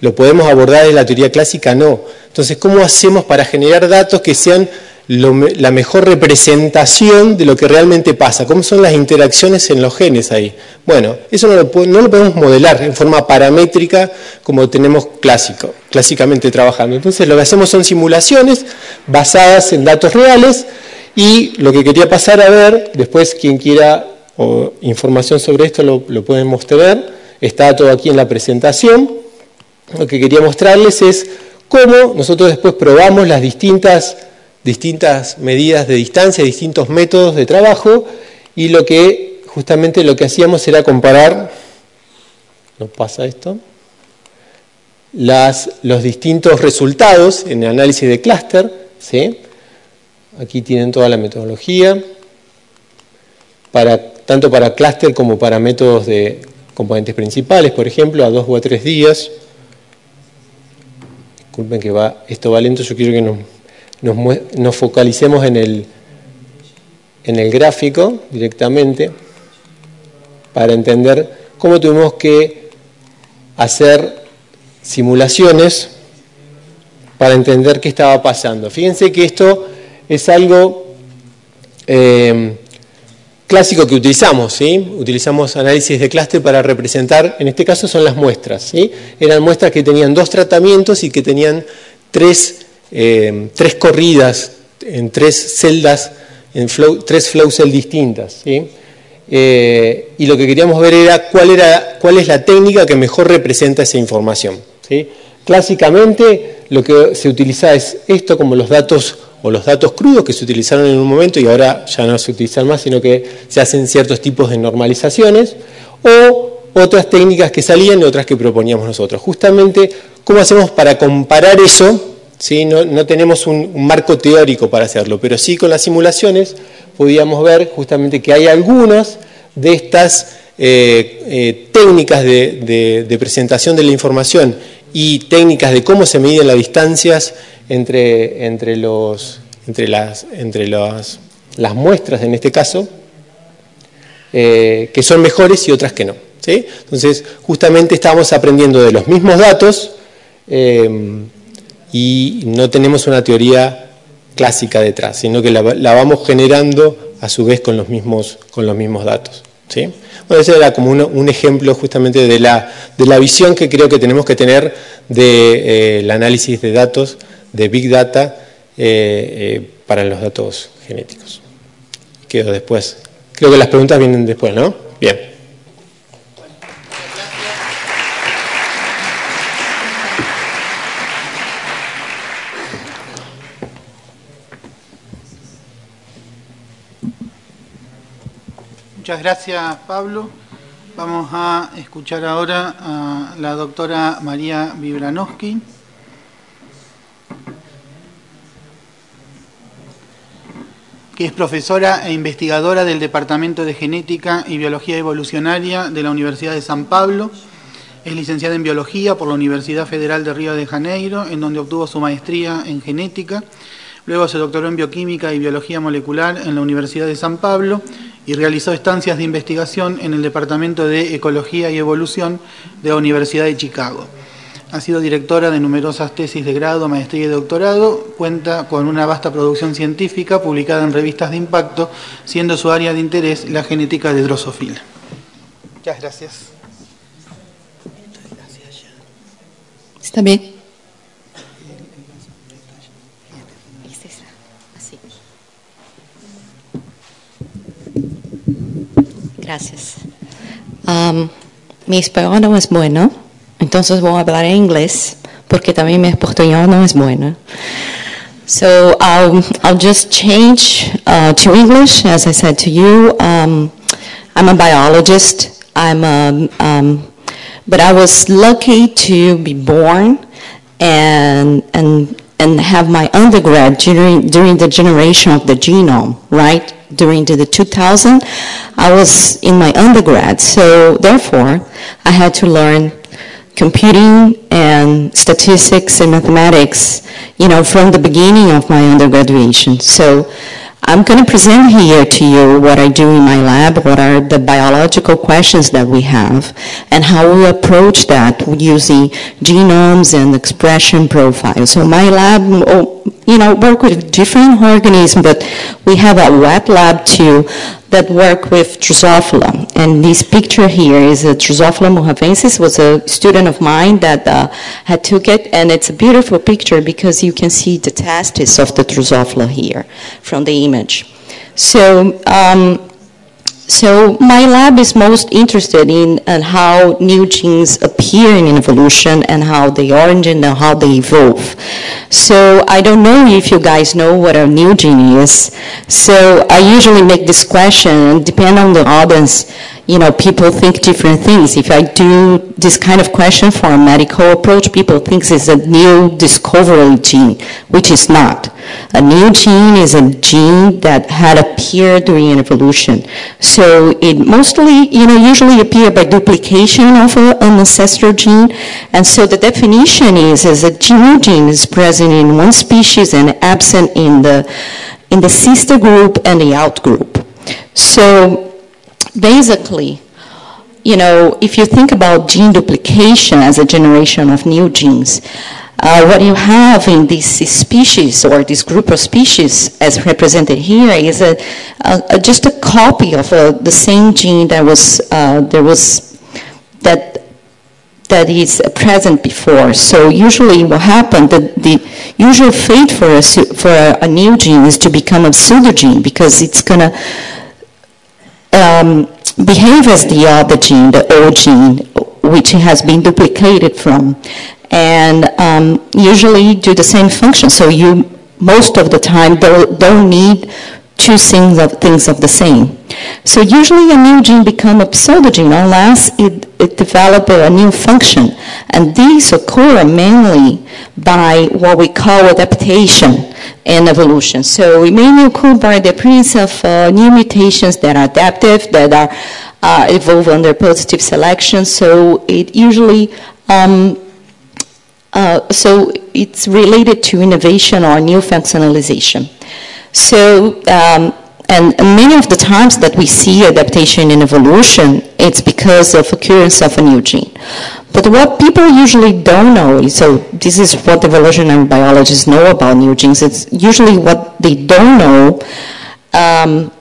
¿Lo podemos abordar en la teoría clásica? No. Entonces, ¿cómo hacemos para generar datos que sean la mejor representación de lo que realmente pasa? ¿Cómo son las interacciones en los genes ahí? Bueno, eso no lo, no lo podemos modelar en forma paramétrica como tenemos clásico, clásicamente trabajando. Entonces, lo que hacemos son simulaciones basadas en datos reales, y lo que quería pasar a ver, después quien quiera información sobre esto lo, podemos tener, está todo aquí en la presentación. Lo que quería mostrarles es cómo nosotros después probamos las distintas, distintas medidas de distancia, distintos métodos de trabajo y lo que justamente lo que hacíamos era comparar, no pasa esto, los distintos resultados en el análisis de clúster, ¿sí? Aquí tienen toda la metodología, para, tanto para clúster como para métodos de componentes principales, por ejemplo, a dos o a tres días. Disculpen que va, esto va lento, yo quiero que nos, nos, focalicemos en el, en el gráfico directamente para entender cómo tuvimos que hacer simulaciones para entender qué estaba pasando. Fíjense que esto es algo eh, clásico que utilizamos, ¿sí? Utilizamos análisis de clúster para representar, en este caso son las muestras, ¿sí? Eran muestras que tenían dos tratamientos y que tenían tres, eh, tres corridas en tres celdas, en tres flow cells distintas, ¿sí? Eh, y lo que queríamos ver era cuál, era cuál es la técnica que mejor representa esa información. ¿sí? Clásicamente lo que se utiliza es esto como los datos o los datos crudos que se utilizaron en un momento y ahora ya no se utilizan más, sino que se hacen ciertos tipos de normalizaciones, o otras técnicas que salían y otras que proponíamos nosotros. Justamente, ¿cómo hacemos para comparar eso? ¿Sí? No, tenemos un, marco teórico para hacerlo, pero sí con las simulaciones podíamos ver justamente que hay algunas de estas eh, eh, técnicas de presentación de la información y técnicas de cómo se miden las distancias entre, entre, los, entre, las, entre las, las muestras, en este caso, eh, que son mejores y otras que no. ¿sí? Entonces, justamente estamos aprendiendo de los mismos datos eh, y no tenemos una teoría clásica detrás, sino que la, vamos generando a su vez con los mismos, con los mismos datos. ¿Sí? Bueno, ese era como un, ejemplo justamente de la, de la, visión que creo que tenemos que tener del de, eh, análisis de datos de Big Data eh, eh, para los datos genéticos. Quedo después. Creo que las preguntas vienen después, ¿no? Bien. Muchas gracias, Pablo. Vamos a escuchar ahora a la doctora María Vibranowski. que es profesora e investigadora del Departamento de Genética y Biología Evolucionaria de la Universidad de San Pablo. Es licenciada en Biología por la Universidad Federal de Río de Janeiro, en donde obtuvo su maestría en Genética. Luego se doctoró en Bioquímica y Biología Molecular en la Universidad de San Pablo y realizó estancias de investigación en el Departamento de Ecología y Evolución de la Universidad de Chicago. Ha sido directora de numerosas tesis de grado, maestría y doctorado. Cuenta con una vasta producción científica publicada en revistas de impacto, siendo su área de interés la genética de drosofila. Muchas gracias. ¿Está bien? Gracias. Um, mi español no es bueno. Entonces voy a hablar en inglés porque también mi español no es bueno. So I'll, I'll just change uh, to English, as I said to you. Um, I'm a biologist. I'm a, um, but I was lucky to be born and and and have my undergrad during during the generation of the genome, right? During the, the 2000, I was in my undergrad, so therefore I had to learn computing and statistics and mathematics, you know, from the beginning of my undergraduation. So I'm going to present here to you what I do in my lab, what are the biological questions that we have, and how we approach that using genomes and expression profiles. So my lab, oh, you know, work with different organisms, but we have a wet lab too that work with Drosophila. And this picture here is a Drosophila mojavensis, was a student of mine that uh, had took it, and it's a beautiful picture because you can see the testes of the Drosophila here from the image. So um, so my lab is most interested in how new genes appear in evolution and how they origin and how they evolve. So I don't know if you guys know what a new gene is. So I usually make this question, and depend on the audience, you know, people think different things. If I do this kind of question for a medical approach, people think it's a new discovery gene, which is not. A new gene is a gene that had appeared during evolution. So it mostly, you know, usually appear by duplication of an ancestor gene. And so the definition is, is a new gene is present in one species and absent in the, in the sister group and the out group. So basically, you know, if you think about gene duplication as a generation of new genes, uh, what you have in this species or this group of species as represented here is a, a, a just a copy of uh, the same gene that was, uh, there was, that that is present before. So usually what happens, the, the usual fate for a, for a, a new gene is to become a pseudogene because it's going to um, behave as the other gene, the old gene, which has been duplicated from, and um, usually do the same function. So you, most of the time, don't, don't need two things of, things of the same. So usually a new gene becomes a pseudogene unless it, it develops a new function. And these occur mainly by what we call adaptation and evolution. So it mainly occur by the appearance of uh, new mutations that are adaptive, that are uh, evolve under positive selection. So it usually um, uh, so it's related to innovation or new functionalization. So, um, and many of the times that we see adaptation in evolution, it's because of occurrence of a new gene. But what people usually don't know so this is what evolutionary biologists know about new genes, it's usually what they don't know, um,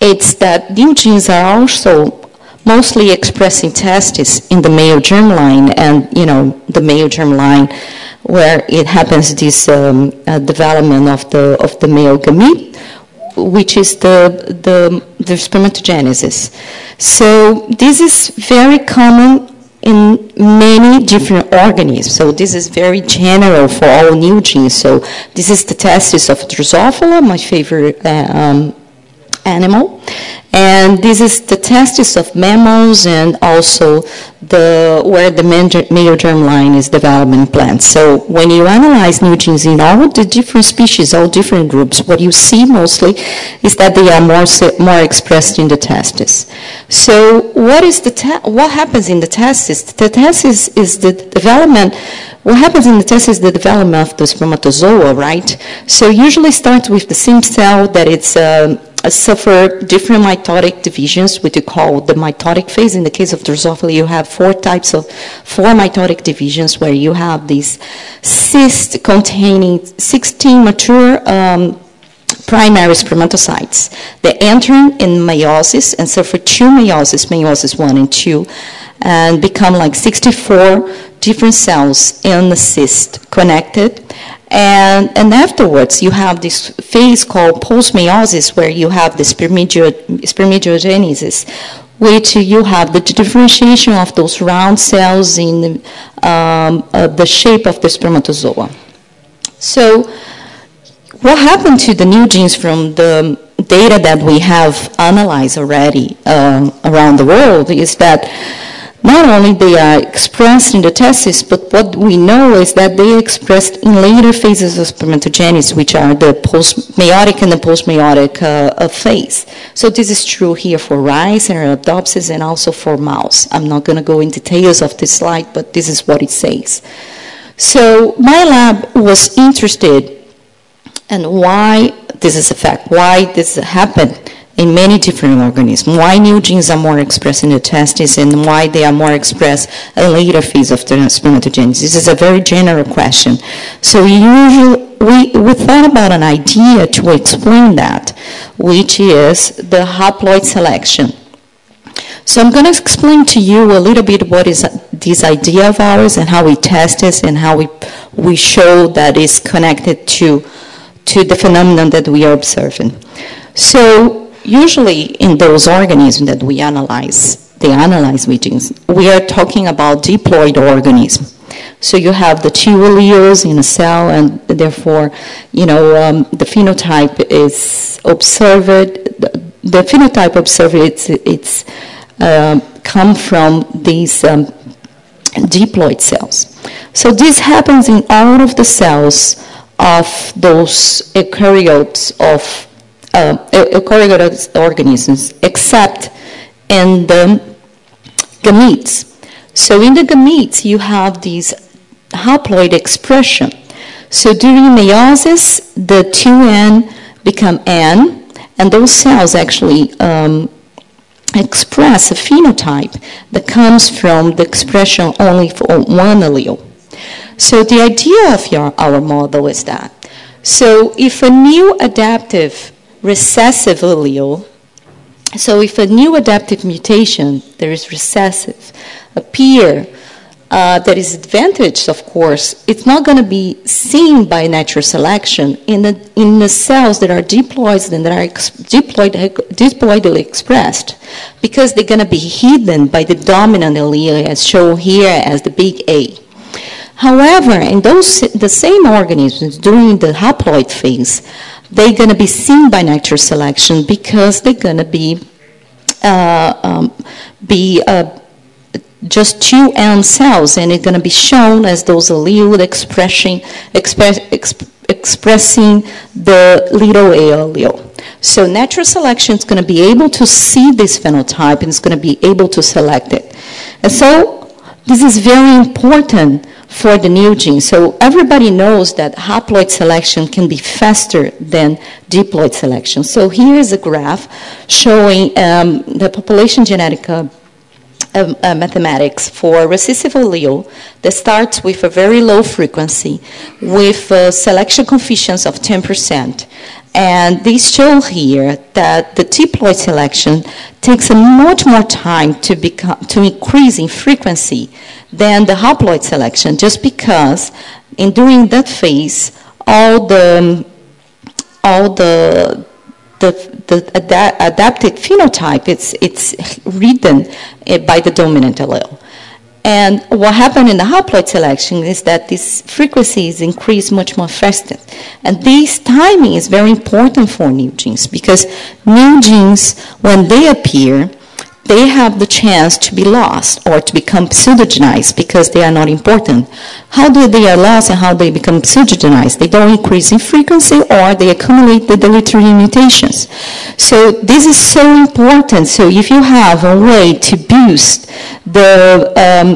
it's that new genes are also mostly expressed in testes in the male germline and, you know, the male germline where it happens this um, uh, development of the of the male gamete, which is the the the spermatogenesis. So this is very common in many different organisms. So this is very general for all new genes. So this is the testis of Drosophila, my favorite uh, um, animal. And this is the testis of mammals and also the, where the male germline is developing plants. So when you analyze new genes in all the different species, all different groups, what you see mostly is that they are more, more expressed in the testis. So what is the what happens in the testis? The testis is the development what happens in the testis is the development of the spermatozoa, right? So usually starts with the same cell that it's um, suffer different mitotic divisions, which we call the mitotic phase. In the case of Drosophila, you have four types of, four mitotic divisions where you have these cysts containing 16 mature um, primary spermatocytes. They enter in meiosis and suffer two meiosis, meiosis 1 and 2, and become like 64 different cells in the cyst connected and, and afterwards, you have this phase called postmeiosis, where you have the spermatogenesis, which you have the differentiation of those round cells in um, uh, the shape of the spermatozoa. So, what happened to the new genes from the data that we have analyzed already um, around the world is that not only they are expressed in the testis, but what we know is that they are expressed in later phases of spermatogenesis, which are the post-meiotic and the post-meiotic uh, phase. So this is true here for rice and Arabidopsis and also for mouse. I'm not going to go in details of this slide, but this is what it says. So my lab was interested in why this is a fact, why this happened in many different organisms. Why new genes are more expressed in the testes and why they are more expressed in later phase of spermatogenesis. This is a very general question. So usually we, we thought about an idea to explain that, which is the haploid selection. So I'm going to explain to you a little bit what is this idea of ours and how we test this and how we, we show that it's connected to, to the phenomenon that we are observing. So usually in those organisms that we analyze, they analyze meetings, we are talking about diploid organisms. So you have the two alleles in a cell, and therefore, you know, um, the phenotype is observed. The, the phenotype observed, it's, it's uh, come from these um, diploid cells. So this happens in all of the cells of those eukaryotes of uh, eukaryotic organisms except in the gametes. So in the gametes, you have these haploid expression. So during meiosis, the 2N become N, and those cells actually um, express a phenotype that comes from the expression only for one allele. So the idea of your, our model is that. So if a new adaptive recessive allele, so if a new adaptive mutation, there is recessive, appear uh, that is advantaged, of course, it's not going to be seen by natural selection in the, in the cells that are diploid and that are ex- diploid, diploidally expressed because they're going to be hidden by the dominant allele as shown here as the big A. However, in those the same organisms during the haploid phase, they're going to be seen by natural selection because they're going to be uh, um, be uh, just two M cells, and it's going to be shown as those allele expressing, express, exp, expressing the little a allele. So natural selection is going to be able to see this phenotype and it's going to be able to select it. And so this is very important for the new gene. So everybody knows that haploid selection can be faster than diploid selection. So here is a graph showing um, the population genetic uh, uh, uh, mathematics for recessive allele that starts with a very low frequency with a selection coefficients of 10%. And these show here that the diploid selection takes a much more time to, become, to increase in frequency than the haploid selection, just because in during that phase, all the all the the, the ad- adapted phenotype, it's, it's written eh, by the dominant allele. And what happened in the haploid selection is that these frequencies increase much more faster. And this timing is very important for new genes because new genes, when they appear, they have the chance to be lost or to become pseudogenized because they are not important. How do they are lost and how they become pseudogenized? They don't increase in frequency or they accumulate the deleterious mutations. So this is so important. So if you have a way to boost the um,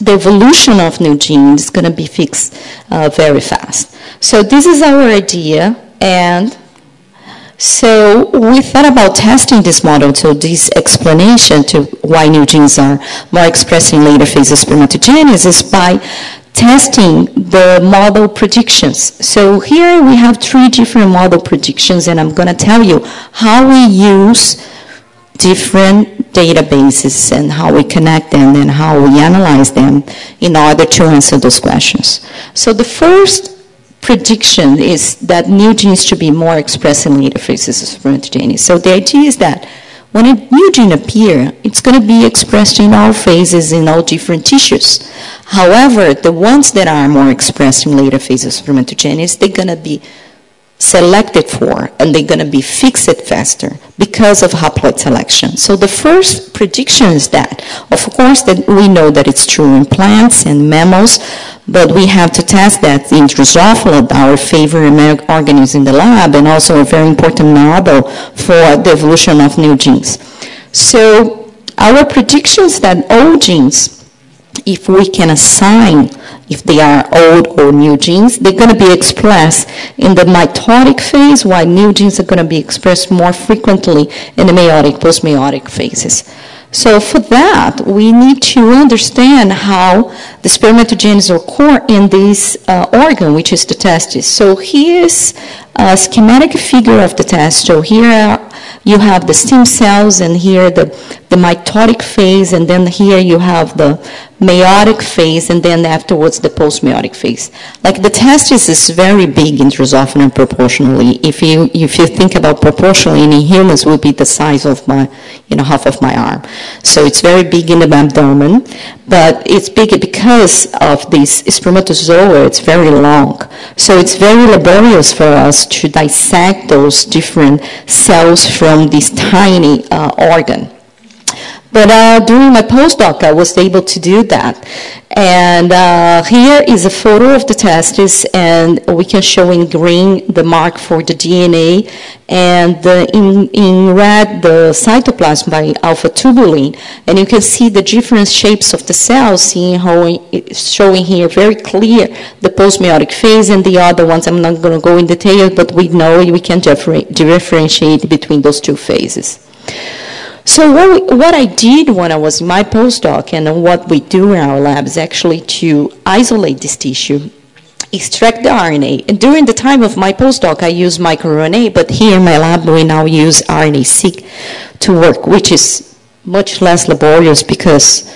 the evolution of new genes is going to be fixed uh, very fast. So this is our idea and so we thought about testing this model to this explanation to why new genes are more expressed in later phases of spermatogenesis by testing the model predictions. So here we have three different model predictions and I'm going to tell you how we use different databases and how we connect them and how we analyze them in order to answer those questions. So the first prediction is that new genes should be more expressed in later phases of spermatogenesis. So the idea is that when a new gene appears, it's going to be expressed in all phases in all different tissues. However, the ones that are more expressed in later phases of spermatogenesis, they're going to be selected for and they're going to be fixed faster because of haploid selection. So the first prediction is that, of course, that we know that it's true in plants and mammals, but we have to test that in Drosophila, our favorite organism in the lab, and also a very important model for the evolution of new genes. So our predictions that all genes, if we can assign if they are old or new genes, they're going to be expressed in the mitotic phase, while new genes are going to be expressed more frequently in the meiotic, post-meiotic phases. So for that, we need to understand how the spermatogenesis occur in this uh, organ, which is the testis. So here's a schematic figure of the test. So here uh, you have the stem cells, and here the, the mitotic phase, and then here you have the meiotic phase, and then afterwards the post-meiotic phase. Like the testis is very big in Drosophila proportionally. If you if you think about proportionally in humans, will be the size of my you know half of my arm. So it's very big in the abdomen, but it's big because of this spermatozoa. It's very long, so it's very laborious for us to dissect those different cells from this tiny uh, organ. But uh, during my postdoc, I was able to do that. And uh, here is a photo of the testis, and we can show in green the mark for the DNA, and the, in, in red the cytoplasm by alpha tubulin. And you can see the different shapes of the cells, seeing how showing here very clear the postmeiotic phase and the other ones. I'm not going to go in detail, but we know we can differentiate between those two phases. So what, we, what I did when I was in my postdoc and what we do in our lab is actually to isolate this tissue, extract the RNA. And during the time of my postdoc, I used microRNA, but here in my lab, we now use RNA-seq to work, which is much less laborious because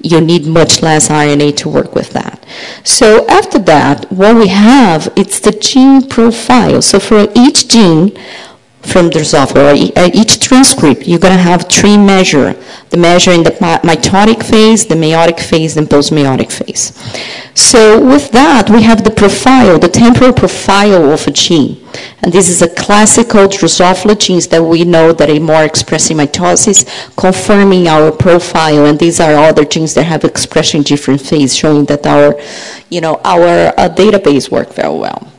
you need much less RNA to work with that. So after that, what we have, it's the gene profile. So for each gene, from the software. Each transcript, you're going to have three measure. The measure in the mitotic phase, the meiotic phase, and post-meiotic phase. So with that, we have the profile, the temporal profile of a gene. And this is a classical Drosophila genes that we know that are more expressed in mitosis, confirming our profile. And these are other genes that have expression different phase, showing that our, you know, our uh, database work very well.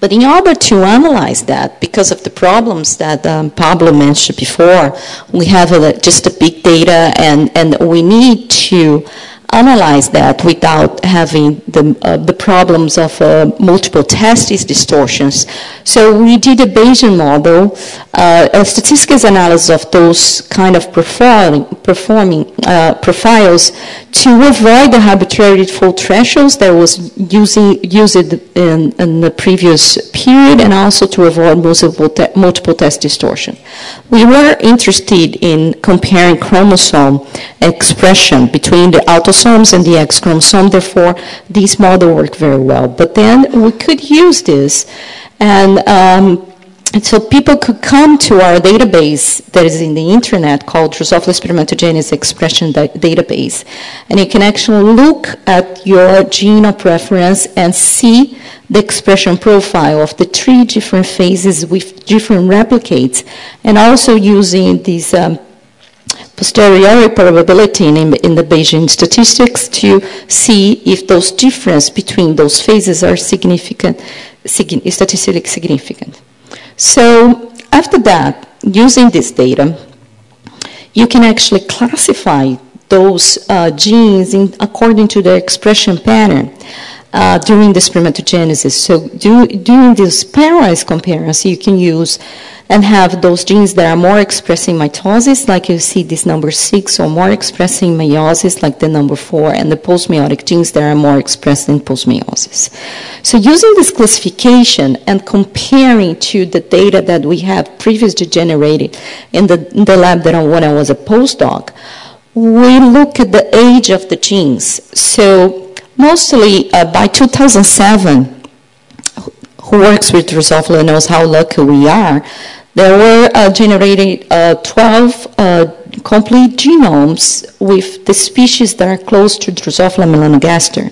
But in order to analyze that, because of the problems that um, Pablo mentioned before, we have a, just a big data and, and we need to analyze that without having the, uh, the problems of uh, multiple testes distortions. So we did a Bayesian model, uh, a statistics analysis of those kind of performing, performing uh, profiles to avoid the arbitrary default thresholds that was using, used in, in the previous period and also to avoid multiple, te multiple test distortion. We were interested in comparing chromosome expression between the autosomes and the X chromosome. Therefore, these models work very well. But then we could use this and um, so people could come to our database that is in the internet called Drosophila spermatogenes expression database. And you can actually look at your gene of preference and see the expression profile of the three different phases with different replicates and also using these um, posteriori probability in, in the Bayesian statistics to see if those difference between those phases are significant, statistically significant. So after that, using this data, you can actually classify those uh, genes in, according to their expression pattern uh, during the spermatogenesis. So do, during this pairwise comparison, you can use and have those genes that are more expressing mitosis, like you see this number six, or more expressing meiosis, like the number four, and the postmeiotic genes that are more expressed in postmeiosis. So using this classification and comparing to the data that we have previously generated in the, in the lab that I, when I was a postdoc, we look at the age of the genes. So mostly uh, by 2007, who works with Drosophila knows how lucky we are there were uh, generated uh, 12 uh, complete genomes with the species that are close to Drosophila melanogaster.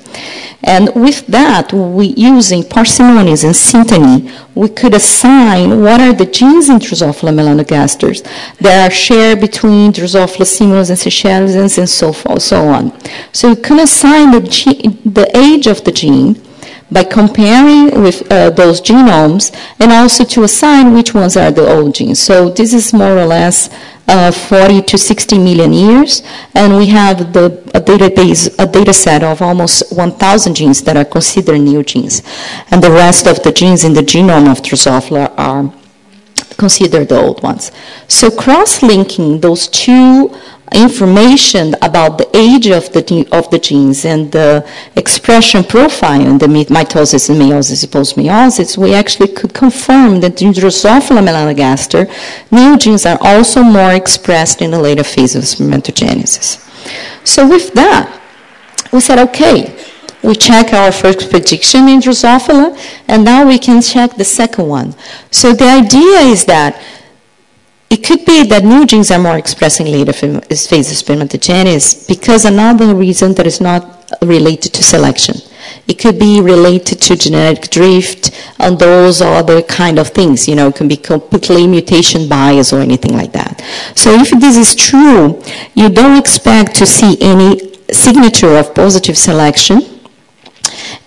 And with that, we using parsimonies and synteny, we could assign what are the genes in Drosophila melanogasters that are shared between Drosophila simulans and seychellensans and so forth, so on. So we can assign the, the age of the gene by comparing with uh, those genomes and also to assign which ones are the old genes. So this is more or less uh, 40 to 60 million years, and we have the, a database, a data set of almost 1,000 genes that are considered new genes. And the rest of the genes in the genome of Drosophila are considered the old ones. So cross-linking those two information about the age of the, of the genes and the expression profile in the mitosis and meiosis and post-meiosis, we actually could confirm that in Drosophila melanogaster, new genes are also more expressed in the later phase of spermatogenesis. So with that, we said, okay, we check our first prediction in Drosophila, and now we can check the second one. So the idea is that it could be that new genes are more expressing later phase of spermatogenesis because another reason that is not related to selection. It could be related to genetic drift and those other kind of things. You know, it can be completely mutation bias or anything like that. So if this is true, you don't expect to see any signature of positive selection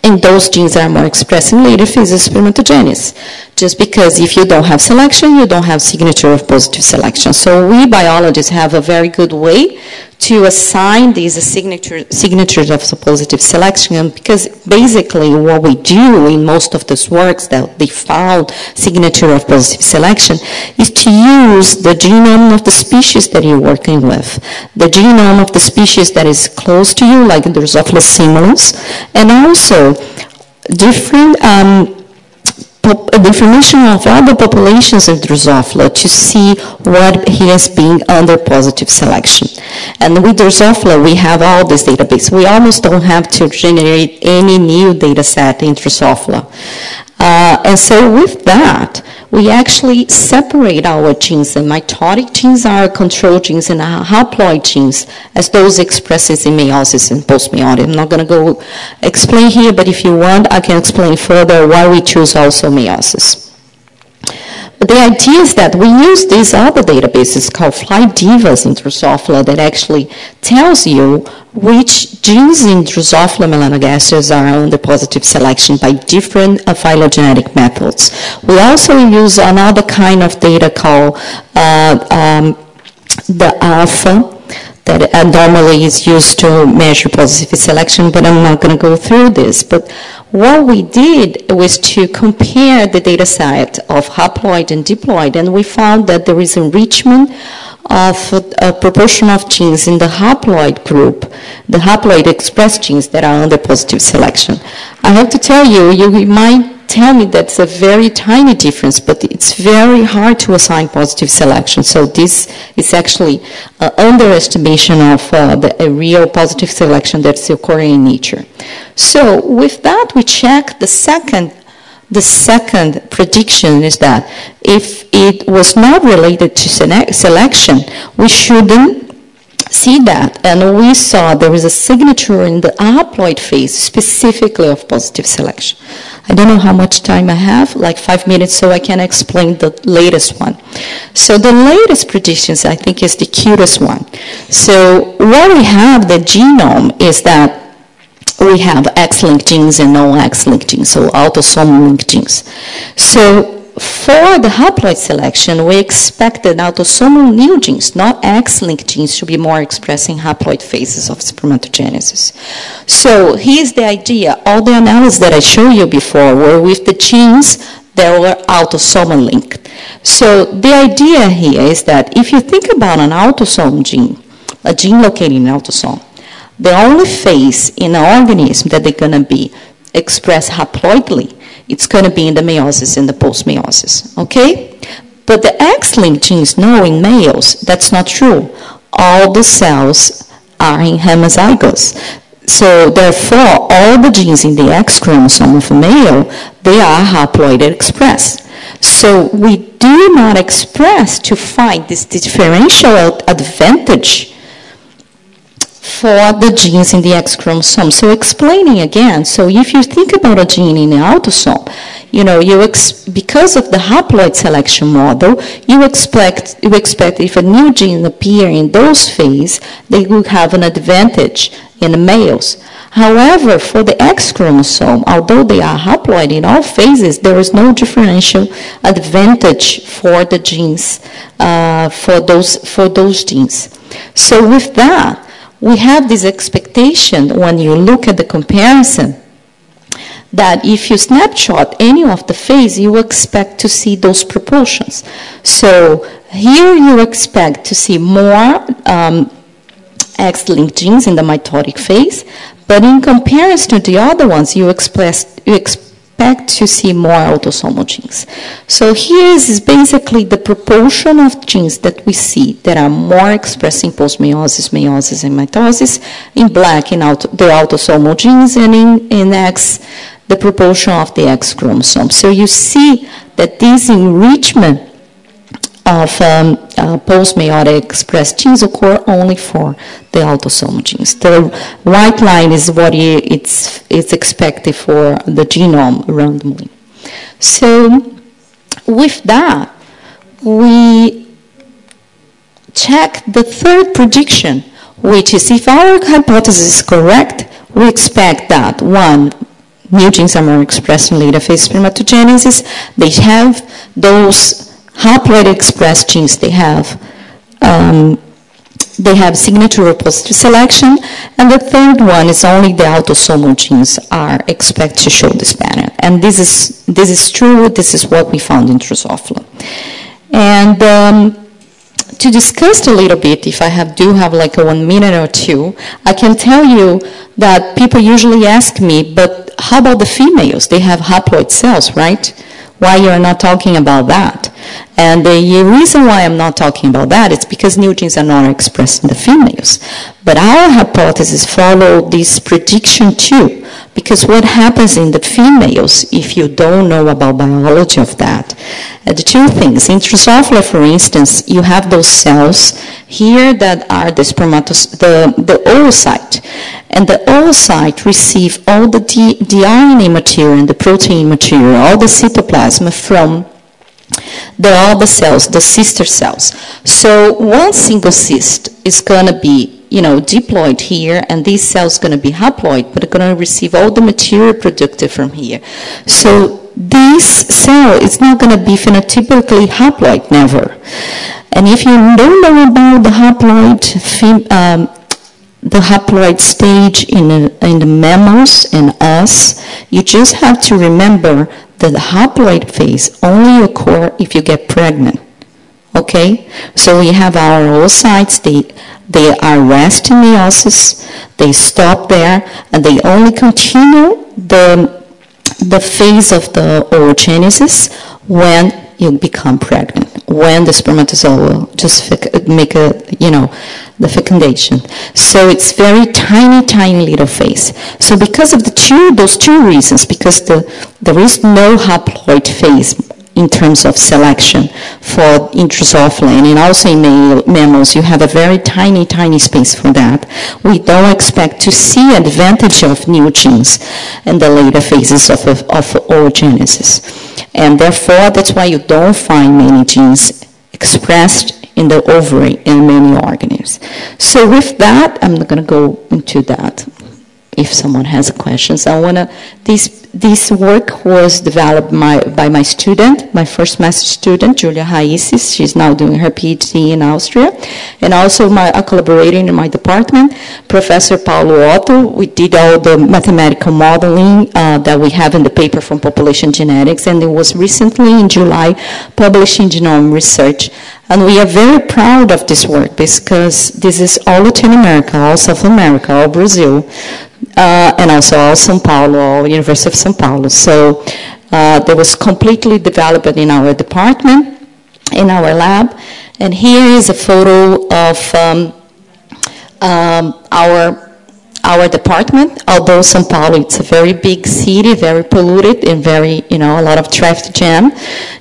and those genes are more expressed in later phases of spermatogenesis. Just because if you don't have selection, you don't have signature of positive selection. So we biologists have a very good way to assign these signature, signatures of positive selection because basically what we do in most of these works that found signature of positive selection is to use the genome of the species that you're working with, the genome of the species that is close to you, like Drosophila simulus, and also different um, Uh, the information of other populations of Drosophila to see what he has been under positive selection. And with Drosophila, we have all this database. We almost don't have to generate any new data set in Drosophila. Uh, and so with that, we actually separate our genes. The mitotic genes are control genes and haploid genes as those expressed in meiosis and postmeiosis. I'm not going to go explain here, but if you want, I can explain further why we choose also meiosis. But the idea is that we use these other databases called FlyDivas in Drosophila that actually tells you which genes in Drosophila melanogaster are under positive selection by different uh, phylogenetic methods. We also use another kind of data called uh, um, the alpha that normally is used to measure positive selection, but I'm not going to go through this. But what we did was to compare the data set of haploid and diploid, and we found that there is enrichment of a proportion of genes in the haploid group, the haploid express genes that are under positive selection. I have to tell you, you might tell me that's a very tiny difference, but it's very hard to assign positive selection. So this is actually an underestimation of uh, the real positive selection that's occurring in nature. So with that, we check the second the second prediction is that if it was not related to selection, we shouldn't see that. And we saw there is a signature in the haploid phase specifically of positive selection. I don't know how much time I have, like five minutes, so I can explain the latest one. So the latest predictions, I think, is the cutest one. So what we have, the genome, is that we have X-linked genes and non-X-linked genes, so autosomal linked genes. So for the haploid selection, we expected autosomal new genes, not X-linked genes, to be more expressed in haploid phases of spermatogenesis. So here's the idea. All the analyses that I showed you before were with the genes that were autosomal linked. So the idea here is that if you think about an autosome gene, a gene located in autosome, the only phase in an organism that they're going to be expressed haploidally it's going to be in the meiosis and the post-meiosis, okay? But the X-linked genes know in males, that's not true. All the cells are in homozygous. So therefore, all the genes in the X chromosome of a male, they are haploid expressed. So we do not express to find this differential advantage for the genes in the X chromosome. So explaining again, so if you think about a gene in the autosome, you know, you because of the haploid selection model, you expect you expect if a new gene appear in those phases, they will have an advantage in the males. However, for the X chromosome, although they are haploid in all phases, there is no differential advantage for the genes uh, for those for those genes. So with that, we have this expectation when you look at the comparison that if you snapshot any of the phase, you expect to see those proportions. So here you expect to see more um, X-linked genes in the mitotic phase, but in comparison to the other ones, you, express, you expect expect to see more autosomal genes. So here is basically the proportion of genes that we see that are more expressed in postmeiosis, meiosis, and mitosis. In black, in auto, the autosomal genes, and in, in X, the proportion of the X chromosome. So you see that this enrichment of um, uh, post-meiotic expressed genes occur only for the autosomal genes. The white line is what it's, it's expected for the genome randomly. So with that, we check the third prediction, which is if our hypothesis is correct, we expect that one, new genes are more expressed in later phase spermatogenesis. They have those haploid expressed genes, they have um, they have signature or positive selection. And the third one is only the autosomal genes are expected to show this pattern. And this is, this is true, this is what we found in Drosophila. And um, to discuss a little bit, if I have, do have like a one minute or two, I can tell you that people usually ask me, but how about the females? They have haploid cells, right? Why you are not talking about that? And the reason why I'm not talking about that is because new genes are not expressed in the females. But our hypothesis follow this prediction too, because what happens in the females if you don't know about biology of that? Uh, the two things, in Drosophila, for instance, you have those cells here that are the spermatos, the, the oocyte. And the oocyte receive all the, D, the RNA material and the protein material, all the cytoplasm from the cells, the sister cells. So one single cyst is going to be, you know, diploid here, and these cells going to be haploid, but are going to receive all the material productive from here. So this cell is not going to be phenotypically haploid, never. And if you don't know about the haploid, um, the haploid stage in, in the mammals and us, you just have to remember the haploid phase only occur if you get pregnant. Okay? So we have our oocytes, they, they are rest in meiosis, they stop there, and they only continue the, the phase of the oogenesis when you become pregnant, when the spermatozoa will just make a, you know, the fecundation. So it's very tiny, tiny little phase. So because of the two, those two reasons, because the, there is no haploid phase in terms of selection for Drosophila and also in mammals you have a very tiny tiny space for that we don't expect to see advantage of new genes in the later phases of, of, of oogenesis and therefore that's why you don't find many genes expressed in the ovary in many organisms. So with that, I'm not going to go into that. If someone has questions, I want to. This this work was developed my, by my student, my first master student, Julia Raices. She's now doing her PhD in Austria, and also my a collaborator in my department, Professor Paulo Otto. We did all the mathematical modeling uh, that we have in the paper from population genetics, and it was recently in July published in Genome Research and we are very proud of this work because this is all Latin America, all South America, all Brazil, uh, and also all São Paulo, University of São Paulo. So uh, was completely developed in our department, in our lab. And here is a photo of um, um, our our department, although São Paulo, it's a very big city, very polluted and very, you know, a lot of traffic jam.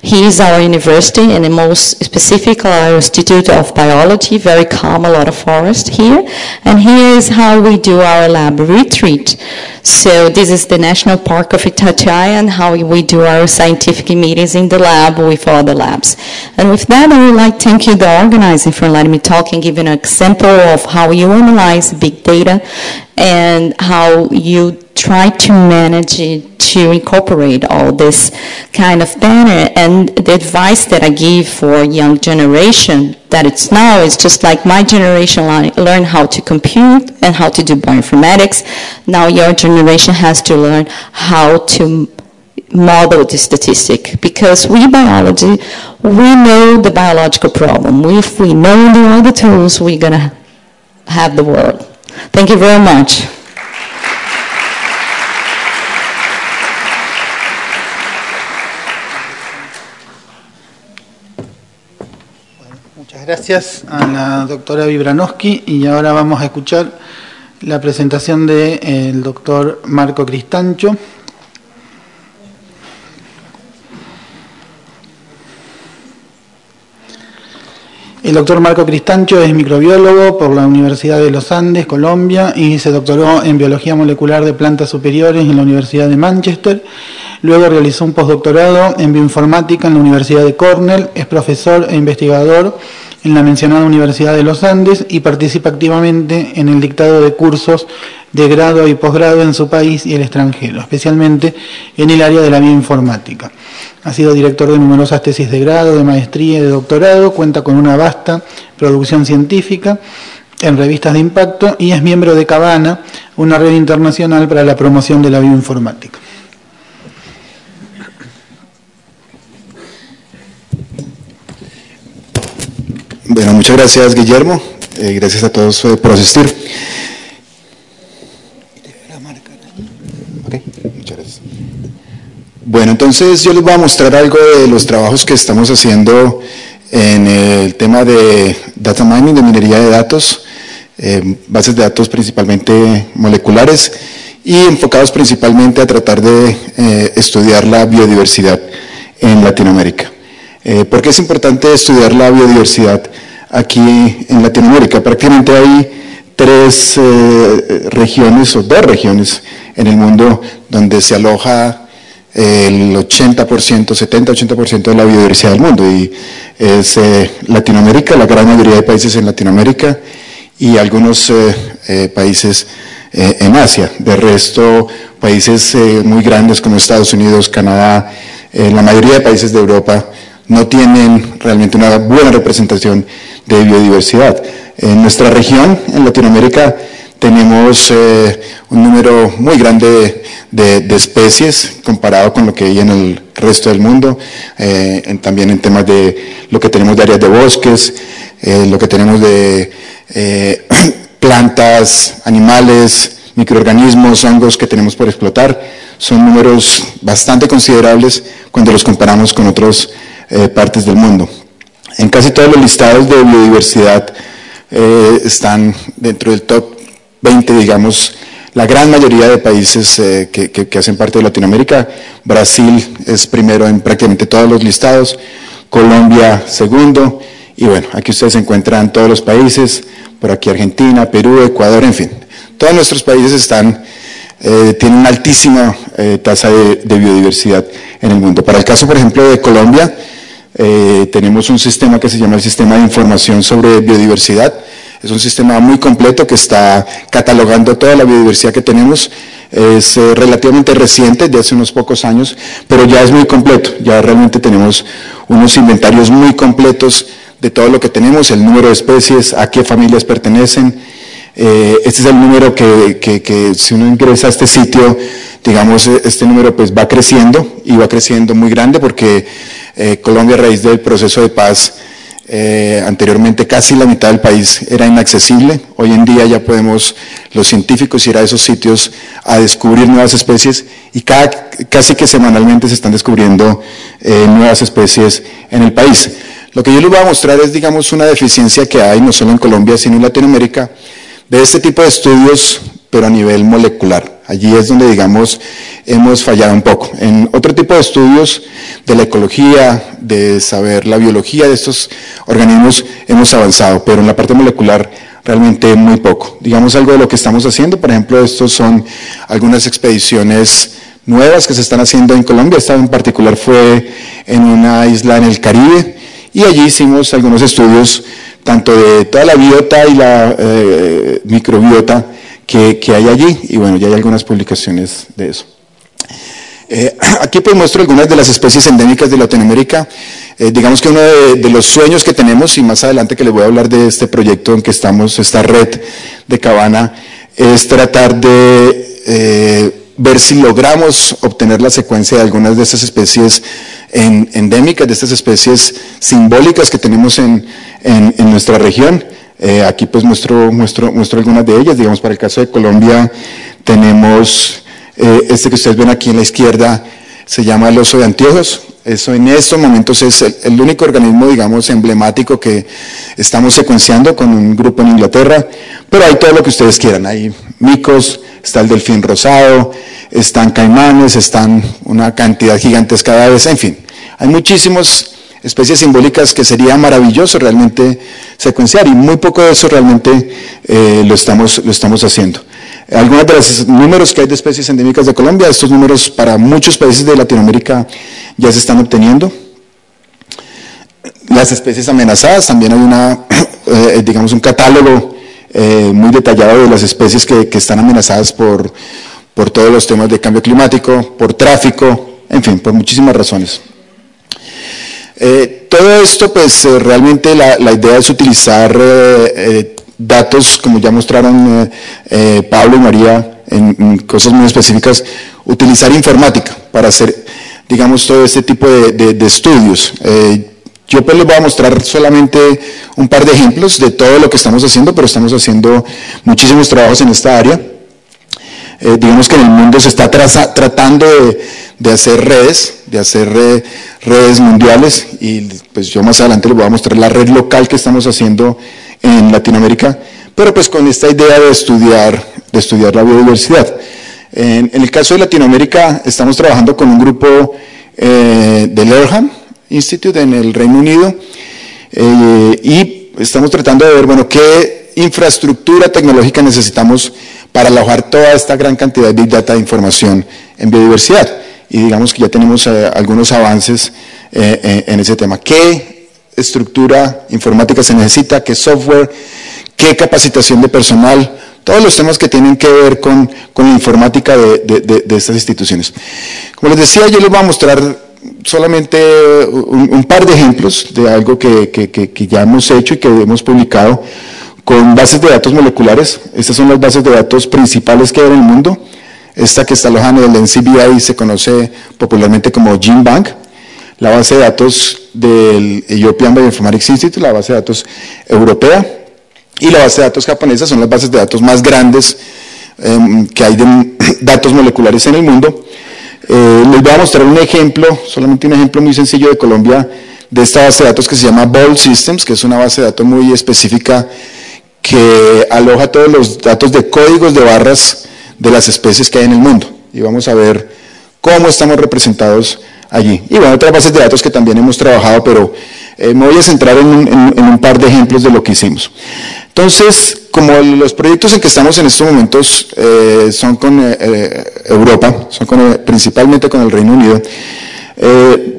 He is our university and the most specific our Institute of Biology, very calm, a lot of forest here. And here is how we do our lab retreat. So this is the National Park of Itatiaia and how we do our scientific meetings in the lab with the labs. And with that, I would like to thank you, the organizing, for letting me talk and give an example of how you analyze big data and how you try to manage it to incorporate all this kind of banner and the advice that I give for young generation that it's now is just like my generation learn how to compute and how to do bioinformatics. Now your generation has to learn how to model the statistic because we biology, we know the biological problem. If we know the other tools, we're to have the world. Thank you very much. Muchas gracias a la doctora Vibranowski y ahora vamos a escuchar la presentación del de, doctor Marco Cristancho. El doctor Marco Cristancho es microbiólogo por la Universidad de los Andes, Colombia, y se doctoró en biología molecular de plantas superiores en la Universidad de Manchester. Luego realizó un postdoctorado en bioinformática en la Universidad de Cornell. Es profesor e investigador en la mencionada Universidad de los Andes y participa activamente en el dictado de cursos de grado y posgrado en su país y el extranjero, especialmente en el área de la bioinformática. Ha sido director de numerosas tesis de grado, de maestría y de doctorado, cuenta con una vasta producción científica en revistas de impacto y es miembro de Cabana, una red internacional para la promoción de la bioinformática. Bueno, muchas gracias Guillermo, eh, gracias a todos eh, por asistir. muchas gracias. Bueno, entonces yo les voy a mostrar algo de los trabajos que estamos haciendo en el tema de data mining, de minería de datos, eh, bases de datos principalmente moleculares y enfocados principalmente a tratar de estudiar la biodiversidad en Latinoamérica. Eh, ¿Por qué es importante estudiar la biodiversidad aquí en Latinoamérica? Prácticamente hay tres eh, regiones o dos regiones en el mundo donde se aloja el 80%, 70-80% de la biodiversidad del mundo y es eh, Latinoamérica, la gran mayoría de países en Latinoamérica y algunos países en Asia. De resto, países muy grandes como Estados Unidos, Canadá, la mayoría de países de Europa no tienen realmente una buena representación de biodiversidad. En nuestra región, en Latinoamérica, tenemos eh, un número muy grande de, especies comparado con lo que hay en el resto del mundo, eh, también en temas de lo que tenemos de áreas de bosques, eh, lo que tenemos de plantas, animales, microorganismos, hongos que tenemos por explotar. Son números bastante considerables cuando los comparamos con otros eh, partes del mundo. En casi todos los listados de biodiversidad están dentro del top 20, digamos, la gran mayoría de países eh, que, hacen parte de Latinoamérica. Brasil es primero en prácticamente todos los listados, Colombia segundo, y bueno, aquí ustedes encuentran todos los países, por aquí Argentina, Perú, Ecuador, en fin. Todos nuestros países están, tienen una altísima tasa de, de biodiversidad en el mundo. Para el caso, por ejemplo, de Colombia, eh, tenemos un sistema que se llama el Sistema de Información sobre Biodiversidad. Es un sistema muy completo que está catalogando toda la biodiversidad que tenemos. Es eh, relativamente reciente, de hace unos pocos años, pero ya es muy completo. Ya realmente tenemos unos inventarios muy completos de todo lo que tenemos, el número de especies, a qué familias pertenecen. Eh, este es el número que, si uno ingresa a este sitio, digamos, este número pues va creciendo y va creciendo muy grande porque eh, Colombia a raíz del proceso de paz, eh, anteriormente casi la mitad del país era inaccesible. Hoy en día ya podemos los científicos ir a esos sitios a descubrir nuevas especies y casi que semanalmente se están descubriendo eh, nuevas especies en el país. Lo que yo les voy a mostrar es, digamos, una deficiencia que hay no solo en Colombia, sino en Latinoamérica, de este tipo de estudios, pero a nivel molecular. Allí es donde, digamos, hemos fallado un poco. En otro tipo de estudios de la ecología, de saber la biología de estos organismos, hemos avanzado, pero en la parte molecular realmente muy poco. Digamos algo de lo que estamos haciendo, por ejemplo, estos son algunas expediciones nuevas que se están haciendo en Colombia. Esta en particular fue en una isla en el Caribe y allí hicimos algunos estudios tanto de toda la biota y la eh, microbiota que, hay allí, y bueno, ya hay algunas publicaciones de eso. Eh, aquí pues muestro algunas de las especies endémicas de Latinoamérica. Eh, digamos que uno de, los sueños que tenemos, y más adelante que les voy a hablar de este proyecto en que estamos, esta red de Cabana, es tratar de eh, ver si logramos obtener la secuencia de algunas de estas especies endémicas, de estas especies simbólicas que tenemos en nuestra región. Eh, aquí pues muestro, muestro, muestro algunas de ellas, digamos para el caso de Colombia tenemos eh, este que ustedes ven aquí en la izquierda, se llama el oso de anteojos, eso en estos momentos es el, único organismo, digamos, emblemático que estamos secuenciando con un grupo en Inglaterra, pero hay todo lo que ustedes quieran, hay micos, está el delfín rosado, están caimanes, están una cantidad gigantesca de aves, en fin, hay muchísimos especies simbólicas que sería maravilloso realmente secuenciar y muy poco de eso realmente eh, lo, estamos, lo estamos haciendo. Algunos de los números que hay de especies endémicas de Colombia, estos números para muchos países de Latinoamérica ya se están obteniendo. Las especies amenazadas, también hay una, eh, digamos, un catálogo eh, muy detallado de las especies que, que están amenazadas por, por todos los temas de cambio climático, por tráfico, en fin, por muchísimas razones. Eh, todo esto, pues eh, realmente la, idea es utilizar eh, datos, como ya mostraron Pablo y María, en, cosas muy específicas, utilizar informática para hacer, digamos, todo este tipo de, estudios. Yo pues les voy a mostrar solamente un par de ejemplos de todo lo que estamos haciendo, pero estamos haciendo muchísimos trabajos en esta área. Eh, digamos que en el mundo se está tratando de, hacer redes, de hacer redes mundiales y pues yo más adelante les voy a mostrar la red local que estamos haciendo en Latinoamérica, pero pues con esta idea de estudiar, de estudiar la biodiversidad. En, el caso de Latinoamérica estamos trabajando con un grupo eh, de Lerham, Institute en el Reino Unido eh, y estamos tratando de ver, bueno, qué infraestructura tecnológica necesitamos para alojar toda esta gran cantidad de Big Data de información en biodiversidad. Y digamos que ya tenemos eh, algunos avances eh, en ese tema. ¿Qué estructura informática se necesita? ¿Qué software? ¿Qué capacitación de personal? Todos los temas que tienen que ver con, con la informática de, de estas instituciones. Como les decía, yo les voy a mostrar solamente un, par de ejemplos de algo que, ya hemos hecho y que hemos publicado con bases de datos moleculares. Estas son las bases de datos principales que hay en el mundo. Esta que está alojada en el NCBI se conoce popularmente como GenBank. La base de datos del European Bioinformatics Institute, la base de datos europea. Y la base de datos japonesa son las bases de datos más grandes em, que hay de datos moleculares en el mundo. Eh, les voy a mostrar un ejemplo, solamente un ejemplo muy sencillo de Colombia, de esta base de datos que se llama Ball Systems, que es una base de datos muy específica que aloja todos los datos de códigos de barras de las especies que hay en el mundo. Y vamos a ver cómo estamos representados allí. Y bueno, otras bases de datos que también hemos trabajado, pero eh, me voy a centrar en un, par de ejemplos de lo que hicimos. Entonces, como los proyectos en que estamos en estos momentos eh, son con eh, Europa, son principalmente con el Reino Unido,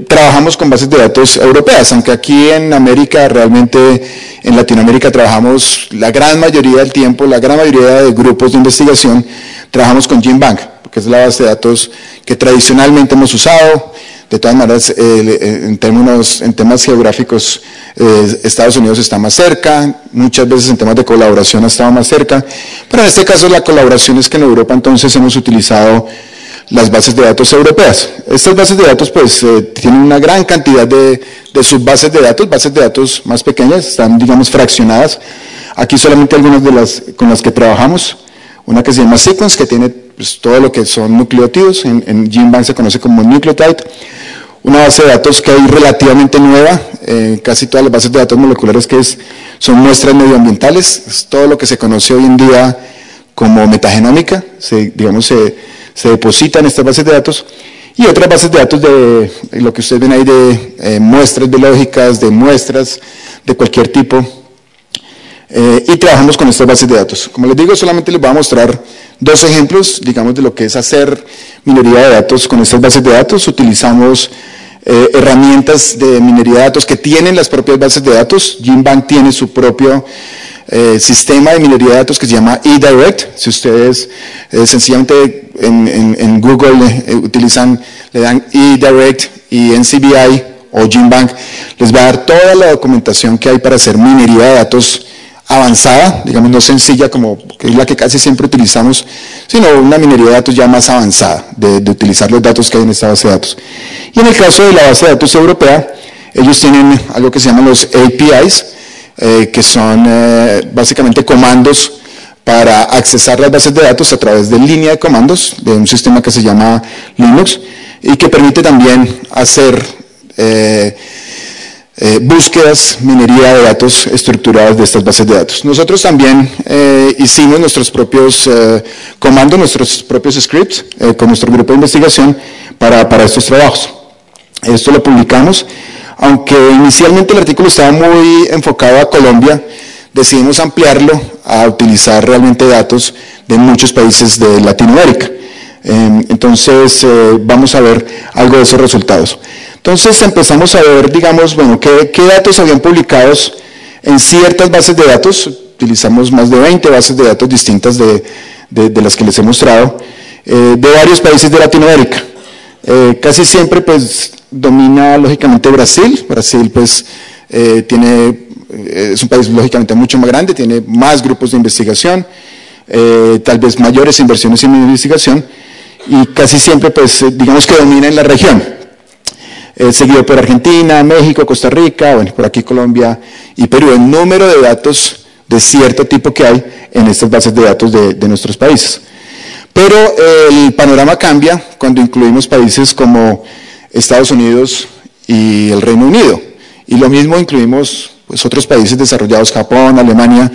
trabajamos con bases de datos europeas, aunque aquí en América, realmente en Latinoamérica trabajamos la gran mayoría del tiempo, la gran mayoría de grupos de investigación, trabajamos con GenBank, porque es la base de datos que tradicionalmente hemos usado, de todas maneras, eh, eh, en, términos, en temas geográficos, eh, Estados Unidos está más cerca, muchas veces en temas de colaboración ha estado más cerca, pero en este caso la colaboración es que en Europa entonces hemos utilizado las bases de datos europeas. Estas bases de datos pues tienen una gran cantidad de, subbases de datos, bases de datos más pequeñas, están digamos fraccionadas. Aquí solamente algunas de las con las que trabajamos, una que se llama Sequence, que tiene pues, todo lo que son nucleótidos, en, en se conoce como nucleotide, una base de datos que hay relativamente nueva, eh, casi todas las bases de datos moleculares que es, son muestras medioambientales, es todo lo que se conoce hoy en día como metagenómica, se, digamos, se, se depositan estas bases de datos, y otras bases de datos de lo que ustedes ven ahí de eh, muestras biológicas, de muestras de cualquier tipo, eh, y trabajamos con estas bases de datos. Como les digo, solamente les voy a mostrar dos ejemplos, digamos, de lo que es hacer minería de datos con estas bases de datos. Utilizamos eh, herramientas de minería de datos que tienen las propias bases de datos. GenBank tiene su propio eh, sistema de minería de datos que se llama eDirect. Si ustedes eh, sencillamente en, Google utilizan, le dan eDirect y NCBI o GenBank, les va a dar toda la documentación que hay para hacer minería de datos avanzada, digamos no sencilla como es la que casi siempre utilizamos, sino una minería de datos ya más avanzada, de, utilizar los datos que hay en esta base de datos. Y en el caso de la base de datos europea, ellos tienen algo que se llaman los APIs, eh, que son eh, básicamente comandos para accesar las bases de datos a través de línea de comandos de un sistema que se llama Linux y que permite también hacer eh, eh, búsquedas, minería de datos estructuradas de estas bases de datos. Nosotros también eh, hicimos nuestros propios eh, comandos, nuestros propios scripts con nuestro grupo de investigación para estos trabajos. Esto lo publicamos, aunque inicialmente el artículo estaba muy enfocado a Colombia, decidimos ampliarlo a utilizar realmente datos de muchos países de Latinoamérica. Entonces vamos a ver algo de esos resultados. Entonces empezamos a ver, digamos, bueno, qué, datos habían publicados en ciertas bases de datos. Utilizamos más de 20 bases de datos distintas de, las que les he mostrado, eh, de varios países de Latinoamérica. Eh, casi siempre pues domina lógicamente Brasil. Brasil pues eh, tiene eh, es un país lógicamente mucho más grande, tiene más grupos de investigación, eh, tal vez mayores inversiones en investigación y casi siempre pues digamos que domina en la región. seguido por Argentina, México, Costa Rica, bueno, por aquí Colombia y Perú. El número de datos de cierto tipo que hay en estas bases de datos de nuestros países. Pero el panorama cambia cuando incluimos países como Estados Unidos y el Reino Unido. Y lo mismo incluimos pues, otros países desarrollados, Japón, Alemania,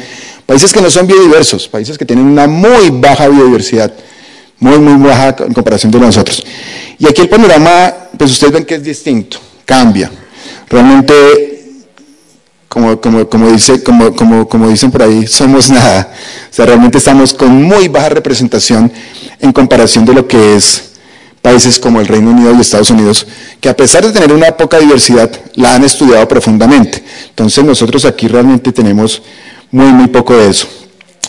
países que no son biodiversos, países que tienen una muy baja biodiversidad, muy, muy baja en comparación de nosotros. Y aquí el panorama, pues ustedes ven que es distinto, cambia. Realmente como, dice, como dicen por ahí, somos nada. O sea, realmente estamos con muy baja representación en comparación de lo que es países como el Reino Unido y Estados Unidos, que a pesar de tener una poca diversidad, la han estudiado profundamente. Entonces nosotros aquí realmente tenemos muy, muy poco de eso.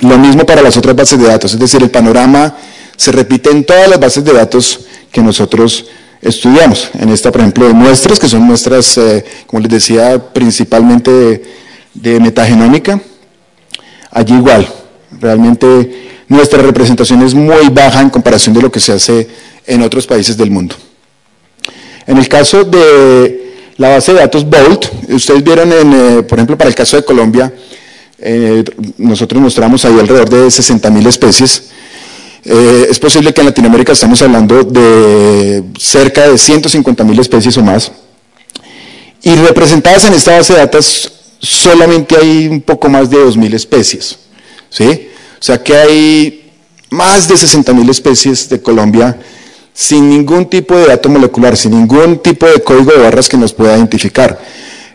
Lo mismo para las otras bases de datos, es decir, el panorama se repite en todas las bases de datos que nosotros estudiamos. En esta, por ejemplo, de muestras, que son muestras, eh, como les decía, principalmente de, metagenómica. Allí igual, realmente nuestra representación es muy baja en comparación de lo que se hace en otros países del mundo. En el caso de la base de datos BOLT, ustedes vieron, eh, por ejemplo, para el caso de Colombia, eh, nosotros mostramos ahí alrededor de 60.000 especies, eh, es posible que en Latinoamérica estamos hablando de cerca de 150 mil especies o más. Y representadas en esta base de datos solamente hay un poco más de 2.000 especies. ¿sí? O sea que hay más de 60 mil especies de Colombia sin ningún tipo de dato molecular, sin ningún tipo de código de barras que nos pueda identificar.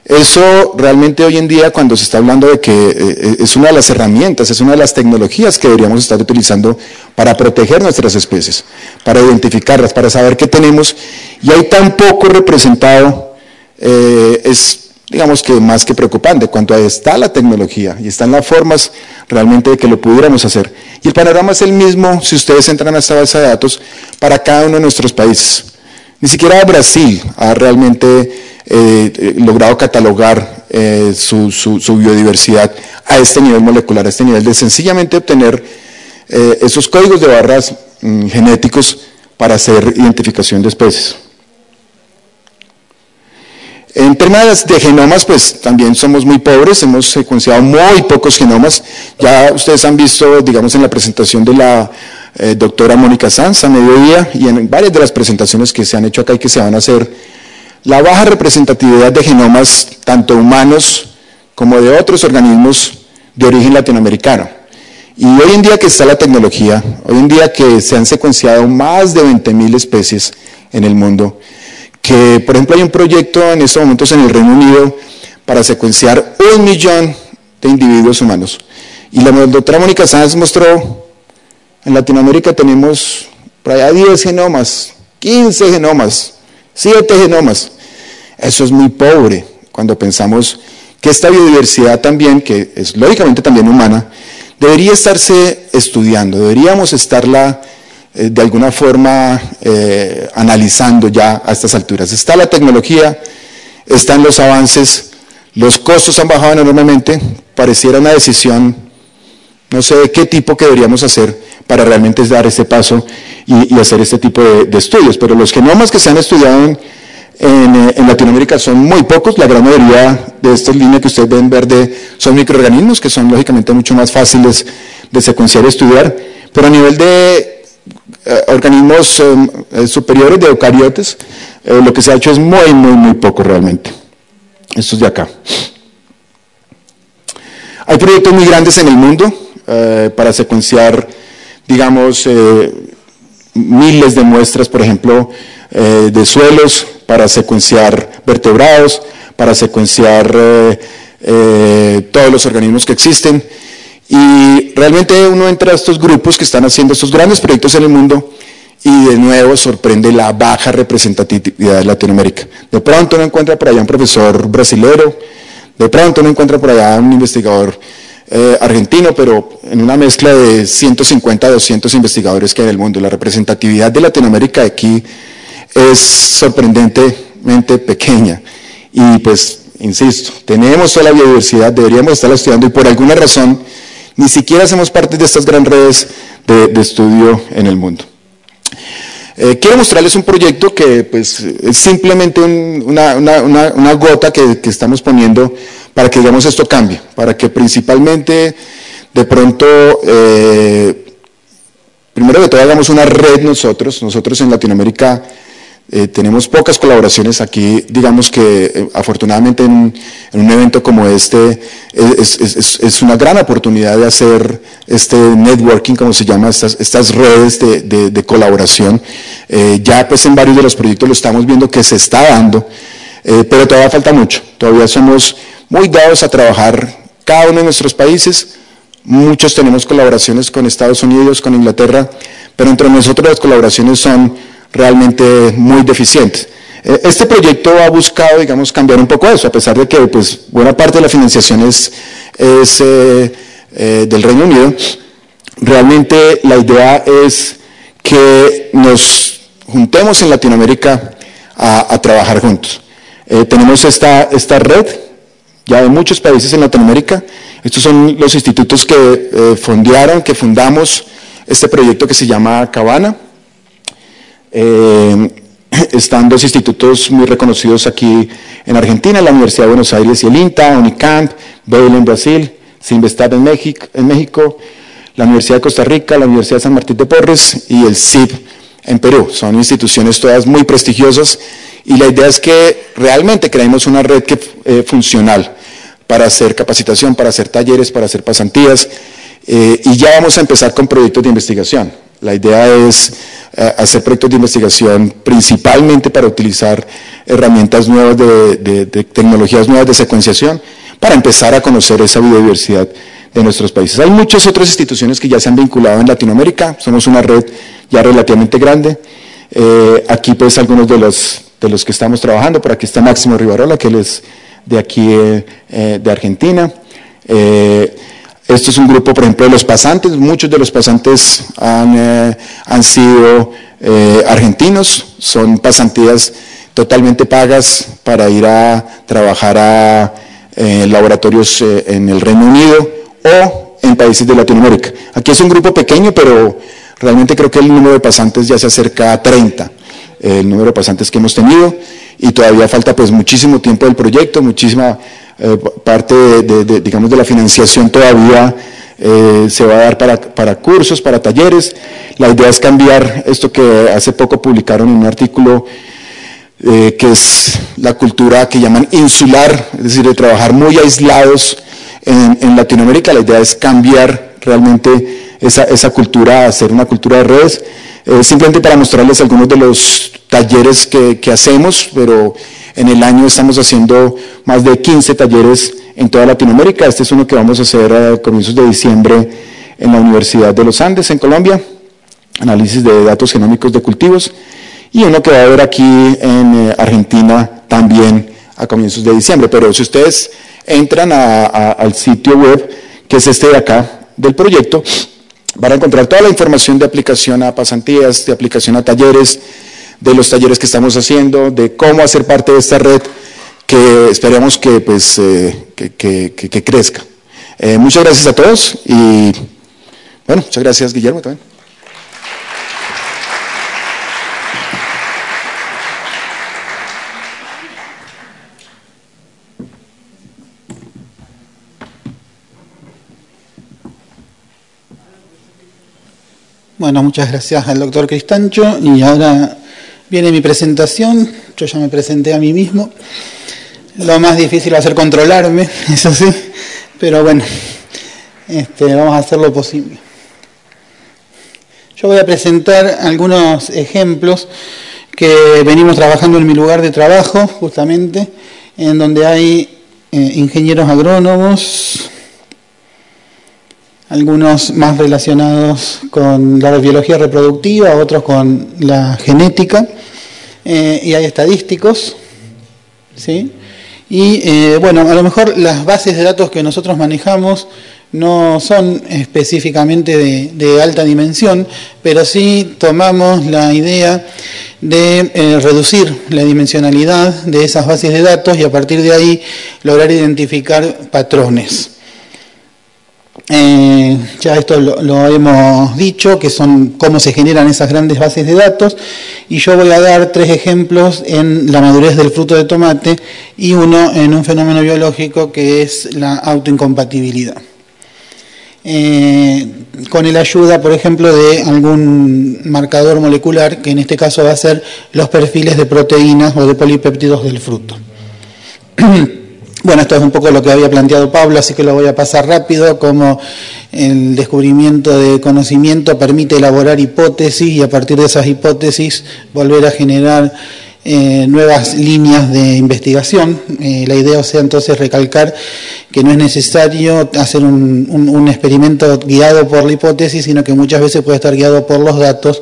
Eso realmente hoy en día, cuando se está hablando de que eh, eh, es una de las herramientas, es una de las tecnologías que deberíamos estar utilizando para proteger nuestras especies, para identificarlas, para saber qué tenemos, y hay tan poco representado, eh, es digamos que más que preocupante, cuando está la tecnología y están las formas realmente de que lo pudiéramos hacer. Y el panorama es el mismo si ustedes entran a esta base de datos para cada uno de nuestros países. Ni siquiera Brasil ha realmente eh, eh, logrado catalogar eh, su, biodiversidad a este nivel molecular, a este nivel de sencillamente obtener esos códigos de barras mm, genéticos para hacer identificación de especies. En términos de genomas, pues también somos muy pobres, hemos secuenciado muy pocos genomas. Ya ustedes han visto, digamos, en la presentación de la doctora Mónica Sanz a mediodía y en varias de las presentaciones que se han hecho acá y que se van a hacer la baja representatividad de genomas, tanto humanos como de otros organismos de origen latinoamericano. Y hoy en día que está la tecnología, hoy en día que se han secuenciado más de 20.000 especies en el mundo, que por ejemplo hay un proyecto en estos momentos en el Reino Unido para secuenciar un millón de individuos humanos. Y la doctora Mónica Sánchez mostró, en Latinoamérica tenemos por allá 10 genomas, 15 genomas, 7 genomas. Eso es muy pobre cuando pensamos que esta biodiversidad también, que es lógicamente también humana, debería estarse estudiando, deberíamos estarla eh, de alguna forma eh, analizando ya a estas alturas. Está la tecnología, están los avances, los costos han bajado enormemente, pareciera una decisión, no sé de qué tipo que deberíamos hacer para realmente dar este paso y, hacer este tipo de, estudios, pero los genomas que se han estudiado en, eh, en, Latinoamérica son muy pocos, la gran mayoría de estas líneas que ustedes ven verde son microorganismos que son lógicamente mucho más fáciles de secuenciar y estudiar, pero a nivel de eh, organismos eh, superiores de eucariotes, lo que se ha hecho es muy, muy, muy poco realmente. Estos de acá. Hay proyectos muy grandes en el mundo para secuenciar, digamos, miles de muestras, por ejemplo, de suelos, para secuenciar vertebrados, para secuenciar eh, eh, todos los organismos que existen. Y realmente uno entra a estos grupos que están haciendo estos grandes proyectos en el mundo y de nuevo sorprende la baja representatividad de Latinoamérica. De pronto uno encuentra por allá un profesor brasilero, de pronto uno encuentra por allá un investigador eh, argentino, pero en una mezcla de 150 a 200 investigadores que hay en el mundo. La representatividad de Latinoamérica aquí es sorprendentemente pequeña. Y pues insisto, tenemos toda la biodiversidad, deberíamos estarla estudiando y por alguna razón ni siquiera hacemos parte de estas grandes redes de, estudio en el mundo. Eh, quiero mostrarles un proyecto que pues, es simplemente una, gota que, estamos poniendo para que digamos esto cambie, para que principalmente de pronto, eh, primero que todo hagamos una red nosotros, nosotros en Latinoamérica eh, tenemos pocas colaboraciones aquí, digamos que eh, afortunadamente en, un evento como este es, una gran oportunidad de hacer este networking, como se llama, estas, redes de, colaboración. Eh, ya pues en varios de los proyectos lo estamos viendo que se está dando, pero todavía falta mucho. Todavía somos muy dados a trabajar cada uno de nuestros países. Muchos tenemos colaboraciones con Estados Unidos, con Inglaterra, pero entre nosotros las colaboraciones son realmente muy deficientes. Eh, este proyecto ha buscado, digamos, cambiar un poco eso, a pesar de que pues, buena parte de la financiación es, eh, eh, del Reino Unido. Realmente la idea es que nos juntemos en Latinoamérica a, trabajar juntos. tenemos esta, esta red ya de muchos países en Latinoamérica. Estos son los institutos que fondearon, que fundamos este proyecto que se llama Cabana. Eh, están dos institutos muy reconocidos aquí en Argentina, la Universidad de Buenos Aires y el INTA, UNICAMP, Bail en Brasil, Sinvestab en México, en México, la Universidad de Costa Rica, la Universidad de San Martín de Porres y el CIP en Perú. Son instituciones todas muy prestigiosas y la idea es que realmente creemos una red que, eh, funcional para hacer capacitación, para hacer talleres, para hacer pasantías eh, y ya vamos a empezar con proyectos de investigación. La idea es hacer proyectos de investigación principalmente para utilizar herramientas nuevas de, tecnologías nuevas de secuenciación para empezar a conocer esa biodiversidad de nuestros países. Hay muchas otras instituciones que ya se han vinculado en Latinoamérica, somos una red ya relativamente grande. Eh, aquí pues algunos de los, de los que estamos trabajando, por aquí está Máximo Rivarola, que él es de aquí eh, eh, de Argentina. Esto es un grupo, por ejemplo, de los pasantes. Muchos de los pasantes han, eh, sido eh, argentinos, son pasantías totalmente pagas para ir a trabajar a eh, laboratorios en el Reino Unido o en países de Latinoamérica. Aquí es un grupo pequeño, pero realmente creo que el número de pasantes ya se acerca a 30, el número de pasantes que hemos tenido, y todavía falta pues muchísimo tiempo del proyecto, muchísima eh, parte de, digamos, de la financiación todavía eh, se va a dar para, cursos, para talleres. La idea es cambiar esto que hace poco publicaron en un artículo eh, que es la cultura que llaman insular, es decir, de trabajar muy aislados en, Latinoamérica. La idea es cambiar realmente esa, esa cultura, hacer una cultura de redes. simplemente para mostrarles algunos de los talleres que, que hacemos, pero en el año estamos haciendo más de 15 talleres en toda Latinoamérica. Este es uno que vamos a hacer a comienzos de diciembre en la Universidad de los Andes, en Colombia. Análisis de datos genómicos de cultivos. Y uno que va a haber aquí en eh, Argentina también a comienzos de diciembre. Pero si ustedes entran al sitio web, que es este de acá, del proyecto, van a encontrar toda la información de aplicación a pasantías, de aplicación a talleres, de los talleres que estamos haciendo, de cómo hacer parte de esta red que esperamos que, pues, eh, que, crezca. Eh, muchas gracias a todos y bueno, muchas gracias Guillermo también. Bueno, muchas gracias al doctor Cristancho y ahora Viene mi presentación, yo ya me presenté a mí mismo. Lo más difícil va a ser controlarme, eso sí, pero bueno, este, vamos a hacer lo posible. Yo voy a presentar algunos ejemplos que venimos trabajando en mi lugar de trabajo, justamente, en donde hay eh, ingenieros agrónomos, algunos más relacionados con la biología reproductiva, otros con la genética, eh, y hay estadísticos, ¿sí? Y eh, bueno, a lo mejor las bases de datos que nosotros manejamos no son específicamente de, alta dimensión, pero sí tomamos la idea de eh, reducir la dimensionalidad de esas bases de datos y a partir de ahí lograr identificar patrones. Eh, ya esto lo, hemos dicho, que son cómo se generan esas grandes bases de datos, y yo voy a dar tres ejemplos en la madurez del fruto de tomate y uno en un fenómeno biológico que es la autoincompatibilidad. Eh, con el ayuda, por ejemplo, de algún marcador molecular, que en este caso va a ser los perfiles de proteínas o de polipéptidos del fruto. Bueno, esto es un poco lo que había planteado Pablo, así que lo voy a pasar rápido, como el descubrimiento de conocimiento permite elaborar hipótesis y a partir de esas hipótesis volver a generar eh, nuevas líneas de investigación. Eh, la idea, o entonces recalcar que no es necesario hacer un, experimento guiado por la hipótesis, sino que muchas veces puede estar guiado por los datos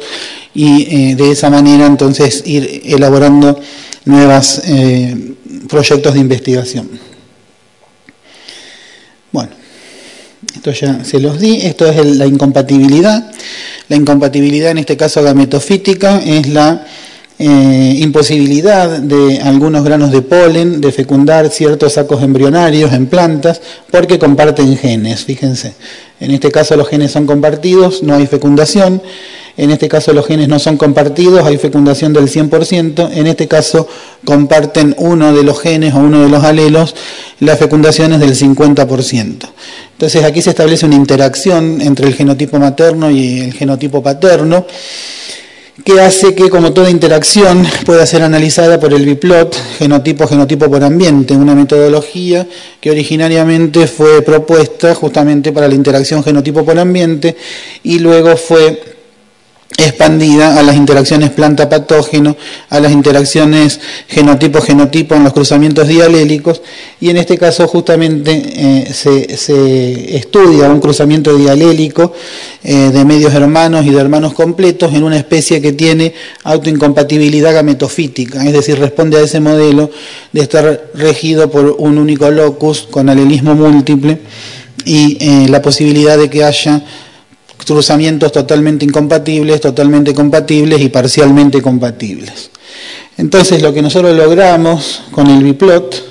y eh, de esa manera entonces ir elaborando nuevos proyectos de investigación. Bueno, esto ya se los di, esto es la incompatibilidad. La incompatibilidad en este caso gametofítica es la eh, imposibilidad de algunos granos de polen de fecundar ciertos sacos embrionarios en plantas porque comparten genes, fíjense. En este caso los genes son compartidos, no hay fecundación. En este caso los genes no son compartidos, hay fecundación del 100%. En este caso comparten uno de los genes o uno de los alelos, la fecundación es del 50%. Entonces aquí se establece una interacción entre el genotipo materno y el genotipo paterno que hace que, como toda interacción, pueda ser analizada por el biplot, genotipo, genotipo por ambiente, una metodología que originariamente fue propuesta justamente para la interacción genotipo por ambiente y luego fue expandida a las interacciones planta-patógeno, a las interacciones genotipo-genotipo en los cruzamientos dialélicos, y en este caso justamente eh, se, estudia un cruzamiento dialélico eh, de medios hermanos y de hermanos completos en una especie que tiene autoincompatibilidad gametofítica, es decir, responde a ese modelo de estar regido por un único locus con alelismo múltiple y eh, la posibilidad de que haya cruzamientos totalmente incompatibles, totalmente compatibles y parcialmente compatibles. Entonces lo que nosotros logramos con el biplot,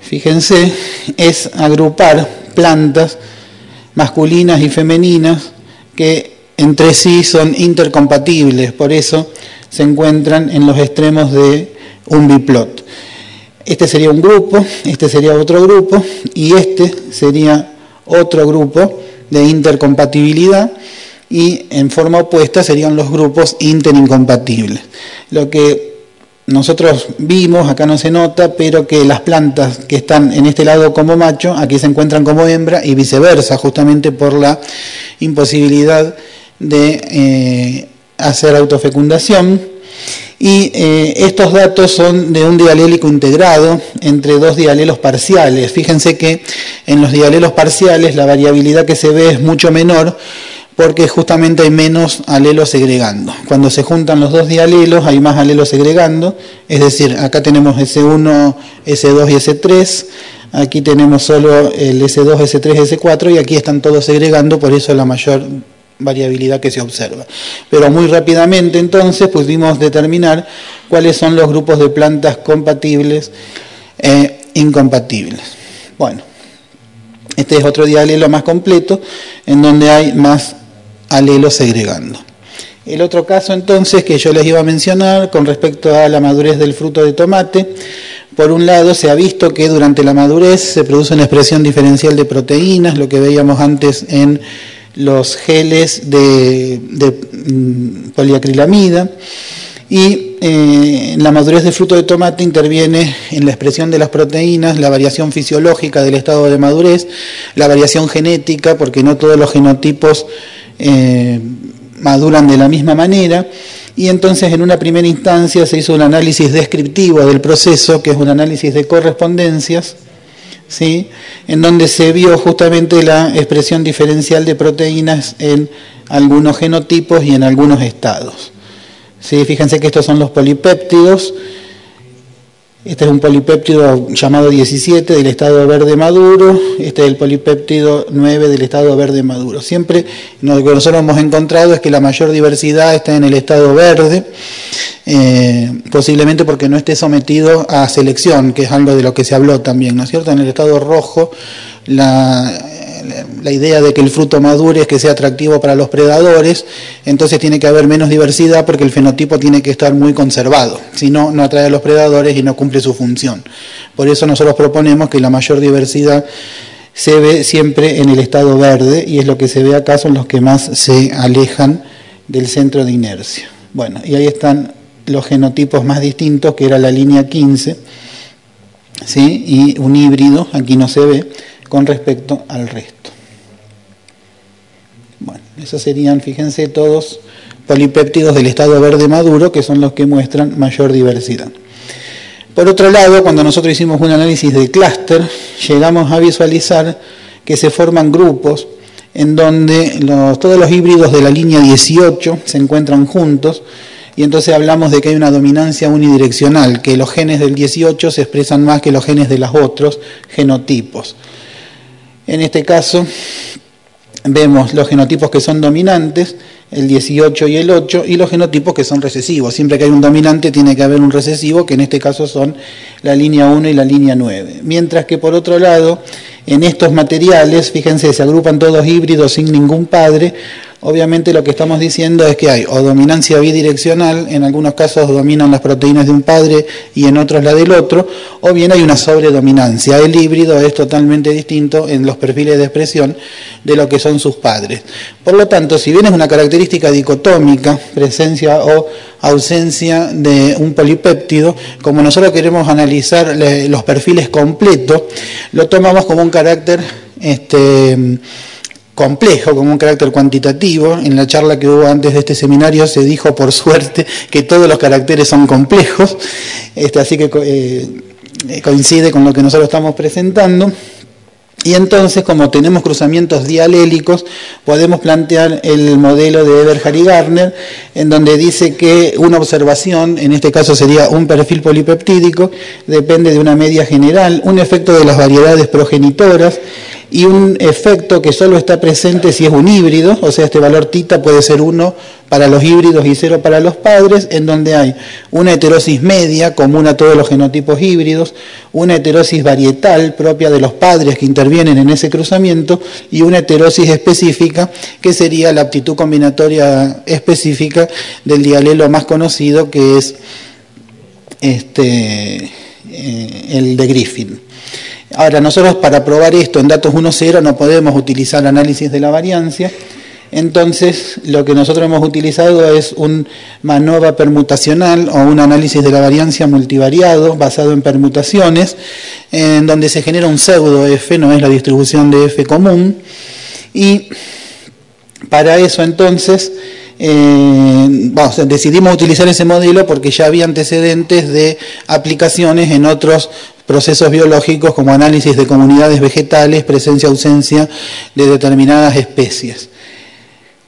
fíjense, es agrupar plantas masculinas y femeninas que entre sí son intercompatibles, por eso se encuentran en los extremos de un biplot. Este sería un grupo, este sería otro grupo y este sería otro grupo de intercompatibilidad y en forma opuesta serían los grupos interincompatibles. Lo que nosotros vimos, acá no se nota, pero que las plantas que están en este lado como macho, aquí se encuentran como hembra y viceversa, justamente por la imposibilidad de eh, hacer autofecundación. Y eh, estos datos son de un dialélico integrado entre dos dialelos parciales. Fíjense que en los dialelos parciales la variabilidad que se ve es mucho menor porque justamente hay menos alelos segregando. Cuando se juntan los dos dialelos hay más alelos segregando, es decir, acá tenemos S1, S2 y S3, aquí tenemos solo el S2, S3, S4 y aquí están todos segregando, por eso la mayor variabilidad que se observa. Pero muy rápidamente entonces pudimos determinar cuáles son los grupos de plantas compatibles e incompatibles. Bueno, este es otro dialelo más completo en donde hay más alelos segregando. El otro caso entonces que yo les iba a mencionar con respecto a la madurez del fruto de tomate, por un lado se ha visto que durante la madurez se produce una expresión diferencial de proteínas, lo que veíamos antes en los geles de, mm, poliacrilamida y eh, en la madurez del fruto de tomate interviene en la expresión de las proteínas, la variación fisiológica del estado de madurez, la variación genética, porque no todos los genotipos eh, maduran de la misma manera, y entonces en una primera instancia se hizo un análisis descriptivo del proceso, que es un análisis de correspondencias, ¿sí? en donde se vio justamente la expresión diferencial de proteínas en algunos genotipos y en algunos estados. ¿sí? Fíjense que estos son los polipéptidos Este es un polipéptido llamado 17 del estado verde maduro, este es el polipéptido 9 del estado verde maduro. Siempre lo que nosotros hemos encontrado es que la mayor diversidad está en el estado verde, eh, posiblemente porque no esté sometido a selección, que es algo de lo que se habló también, ¿no es cierto? En el estado rojo la, la idea de que el fruto madure es que sea atractivo para los predadores, entonces tiene que haber menos diversidad porque el fenotipo tiene que estar muy conservado, si no, no atrae a los predadores y no cumple su función. Por eso nosotros proponemos que la mayor diversidad se ve siempre en el estado verde y es lo que se ve acá, son los que más se alejan del centro de inercia. Bueno, y ahí están los genotipos más distintos, que era la línea 15, ¿sí? y un híbrido, aquí no se ve, con respecto al resto. Bueno, esos serían, fíjense, todos polipéptidos del estado verde maduro, que son los que muestran mayor diversidad. Por otro lado, cuando nosotros hicimos un análisis de clúster, llegamos a visualizar que se forman grupos en donde todos los híbridos de la línea 18 se encuentran juntos y entonces hablamos de que hay una dominancia unidireccional, que los genes del 18 se expresan más que los genes de los otros genotipos. En este caso vemos los genotipos que son dominantes, el 18 y el 8, y los genotipos que son recesivos. Siempre que hay un dominante tiene que haber un recesivo, que en este caso son la línea 1 y la línea 9. Mientras que por otro lado, en estos materiales, fíjense, se agrupan todos híbridos sin ningún padre, Obviamente lo que estamos diciendo es que hay o dominancia bidireccional, en algunos casos dominan las proteínas de un padre y en otros la del otro, o bien hay una sobredominancia. El híbrido es totalmente distinto en los perfiles de expresión de lo que son sus padres. Por lo tanto, si bien es una característica dicotómica, presencia o ausencia de un polipéptido, como nosotros queremos analizar los perfiles completos, lo tomamos como un carácter este, complejo, como un carácter cuantitativo. En la charla que hubo antes de este seminario se dijo, por suerte, que todos los caracteres son complejos, este, así que eh, coincide con lo que nosotros estamos presentando. Y entonces, como tenemos cruzamientos dialélicos, podemos plantear el modelo de Eberhard y Garner, en donde dice que una observación, en este caso sería un perfil polipeptídico, depende de una media general, un efecto de las variedades progenitoras, y un efecto que solo está presente si es un híbrido, o sea, este valor tita puede ser 1 para los híbridos y 0 para los padres, en donde hay una heterosis media común a todos los genotipos híbridos, una heterosis varietal propia de los padres que intervienen en ese cruzamiento y una heterosis específica que sería la aptitud combinatoria específica del dialelo más conocido que es este, eh, el de Griffin. Ahora, nosotros para probar esto en datos 1.0 no podemos utilizar análisis de la variancia, entonces lo que nosotros hemos utilizado es un MANOVA permutacional o un análisis de la variancia multivariado basado en permutaciones, en donde se genera un pseudo F, no es la distribución de F común, y para eso entonces eh, decidimos utilizar ese modelo porque ya había antecedentes de aplicaciones en otros procesos biológicos como análisis de comunidades vegetales, presencia-ausencia de determinadas especies.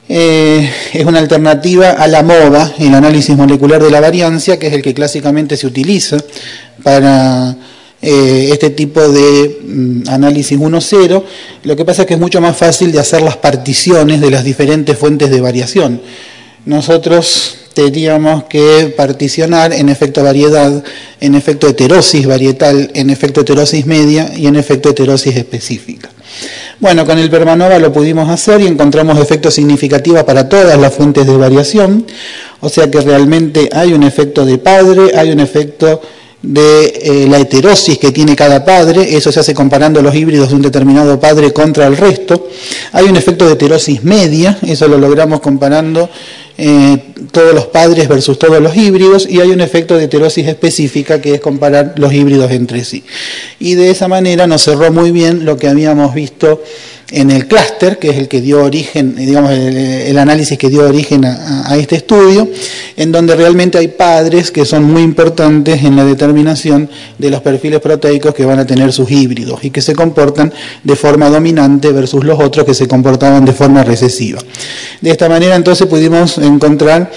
Eh, es una alternativa a la MOVA, el análisis molecular de la variancia, que es el que clásicamente se utiliza para eh, este tipo de mm, análisis 1.0. Lo que pasa es que es mucho más fácil de hacer las particiones de las diferentes fuentes de variación. Nosotros tendríamos que particionar en efecto variedad, en efecto heterosis varietal, en efecto heterosis media y en efecto heterosis específica. Bueno, con el Permanova lo pudimos hacer y encontramos efectos significativos para todas las fuentes de variación, o sea que realmente hay un efecto de padre, hay un efecto de eh, la heterosis que tiene cada padre, eso se hace comparando los híbridos de un determinado padre contra el resto. Hay un efecto de heterosis media, eso lo logramos comparando eh, todos los padres versus todos los híbridos, y hay un efecto de heterosis específica que es comparar los híbridos entre sí. Y de esa manera nos cerró muy bien lo que habíamos visto en el clúster, que es el que dio origen, digamos, el, análisis que dio origen a, este estudio, en donde realmente hay padres que son muy importantes en la determinación de los perfiles proteicos que van a tener sus híbridos y que se comportan de forma dominante versus los otros que se comportaban de forma recesiva. De esta manera entonces pudimos encontrar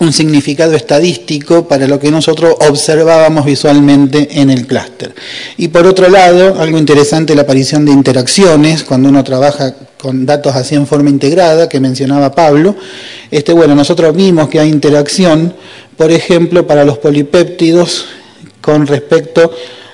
un significado estadístico para lo que nosotros observábamos visualmente en el clúster. Y por otro lado, algo interesante, la aparición de interacciones, cuando uno trabaja con datos así en forma integrada, que mencionaba Pablo. Este, bueno, nosotros vimos que hay interacción, por ejemplo, para los polipéptidos con respecto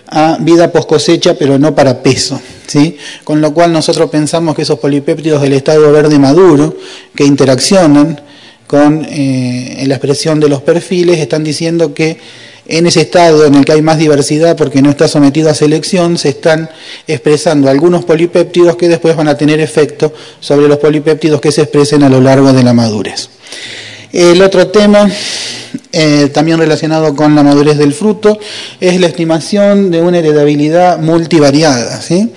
a vida post cosecha, pero no para peso. ¿sí? Con lo cual nosotros pensamos que esos polipéptidos del estado verde maduro, que interaccionan, con eh, la expresión de los perfiles, están diciendo que en ese estado en el que hay más diversidad porque no está sometido a selección, se están expresando algunos polipéptidos que después van a tener efecto sobre los polipéptidos que se expresen a lo largo de la madurez. El otro tema, eh, también relacionado con la madurez del fruto, es la estimación de una heredabilidad multivariada. ¿sí?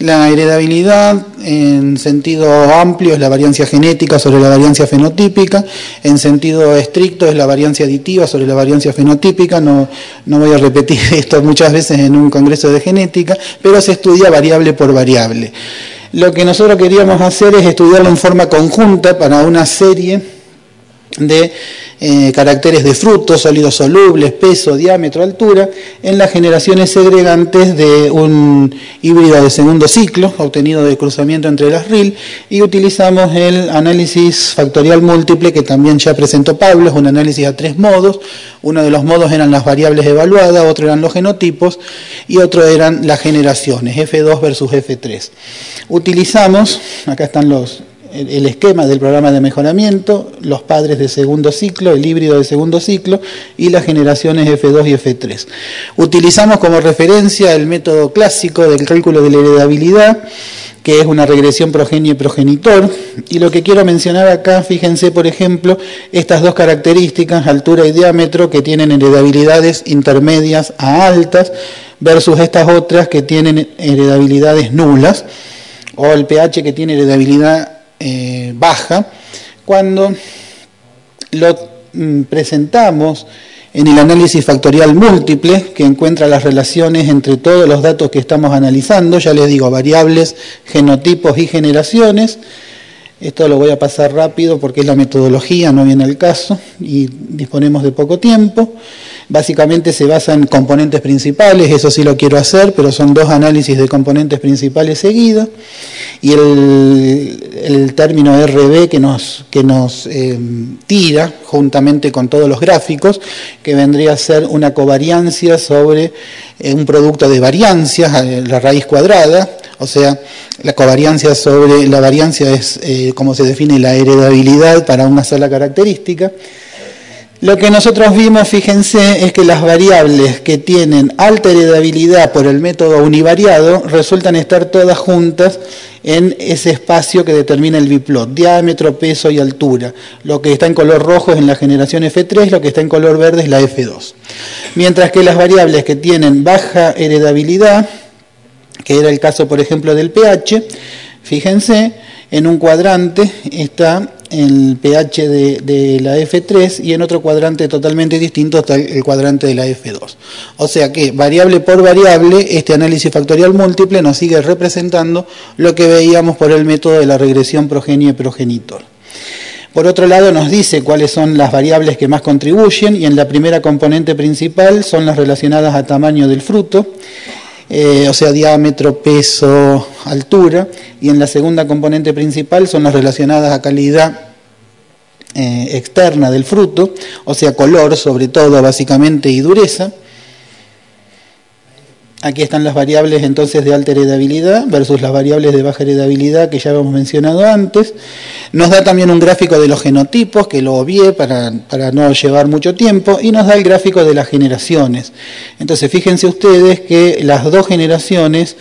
La heredabilidad en sentido amplio es la variancia genética sobre la variancia fenotípica, en sentido estricto es la variancia aditiva sobre la variancia fenotípica, no, no voy a repetir esto muchas veces en un congreso de genética, pero se estudia variable por variable. Lo que nosotros queríamos hacer es estudiarlo en forma conjunta para una serie de eh, caracteres de frutos, sólidos solubles, peso, diámetro, altura, en las generaciones segregantes de un híbrido de segundo ciclo, obtenido de cruzamiento entre las RIL, y utilizamos el análisis factorial múltiple que también ya presentó Pablo, es un análisis a tres modos. Uno de los modos eran las variables evaluadas, otro eran los genotipos y otro eran las generaciones, F2 versus F3. Utilizamos, acá están los, el esquema del programa de mejoramiento, los padres de segundo ciclo, el híbrido de segundo ciclo y las generaciones F2 y F3. Utilizamos como referencia el método clásico del cálculo de la heredabilidad, que es una regresión progenio y progenitor. Y lo que quiero mencionar acá, fíjense por ejemplo, estas dos características, altura y diámetro, que tienen heredabilidades intermedias a altas, versus estas otras que tienen heredabilidades nulas, o el pH que tiene heredabilidad eh, baja, cuando lo mm, presentamos en el análisis factorial múltiple, que encuentra las relaciones entre todos los datos que estamos analizando, ya les digo, variables, genotipos y generaciones. Esto lo voy a pasar rápido porque es la metodología, no viene el caso, y disponemos de poco tiempo. Básicamente se basa en componentes principales, eso sí lo quiero hacer, pero son dos análisis de componentes principales seguidos. Y el, término RB que nos, que nos eh, tira, juntamente con todos los gráficos, que vendría a ser una covariancia sobre eh, un producto de variancias, la raíz cuadrada, o sea, la covariancia sobre la variancia es eh, como se define la heredabilidad para una sola característica. Lo que nosotros vimos, fíjense, es que las variables que tienen alta heredabilidad por el método univariado resultan estar todas juntas en ese espacio que determina el biplot, diámetro, peso y altura. Lo que está en color rojo es en la generación F3, lo que está en color verde es la F2. Mientras que las variables que tienen baja heredabilidad, que era el caso, por ejemplo, del pH, fíjense, en un cuadrante está el pH de, la F3 y en otro cuadrante totalmente distinto está el cuadrante de la F2. O sea que variable por variable, este análisis factorial múltiple nos sigue representando lo que veíamos por el método de la regresión progenie-progenitor. Por otro lado, nos dice cuáles son las variables que más contribuyen y en la primera componente principal son las relacionadas a tamaño del fruto eh, o sea, diámetro, peso, altura, y en la segunda componente principal son las relacionadas a calidad eh, externa del fruto, o sea, color sobre todo básicamente y dureza. Aquí están las variables entonces de alta heredabilidad versus las variables de baja heredabilidad que ya hemos mencionado antes. Nos da también un gráfico de los genotipos, que lo obvié para, para no llevar mucho tiempo, y nos da el gráfico de las generaciones. Entonces fíjense ustedes que las dos generaciones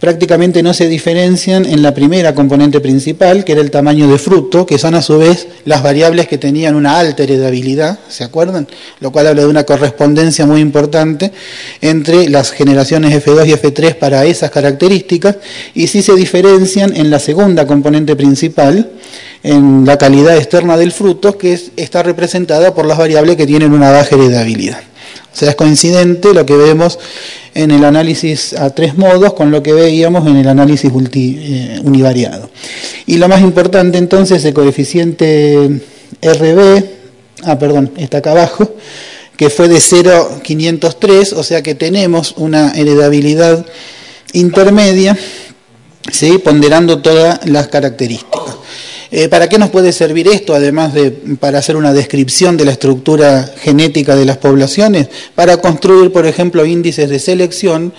prácticamente no se diferencian en la primera componente principal, que era el tamaño de fruto, que son a su vez las variables que tenían una alta heredabilidad, ¿se acuerdan? Lo cual habla de una correspondencia muy importante entre las generaciones F2 y F3 para esas características, y sí se diferencian en la segunda componente principal, en la calidad externa del fruto, que está representada por las variables que tienen una baja heredabilidad. O sea, es coincidente lo que vemos en el análisis a tres modos con lo que veíamos en el análisis eh, univariado. Y lo más importante entonces, el coeficiente RB ah, perdón, está acá abajo, que fue de 0,503, o sea que tenemos una heredabilidad intermedia, ¿sí? ponderando todas las características. Eh, ¿Para qué nos puede servir esto, además de para hacer una descripción de la estructura genética de las poblaciones? Para construir, por ejemplo, índices de selección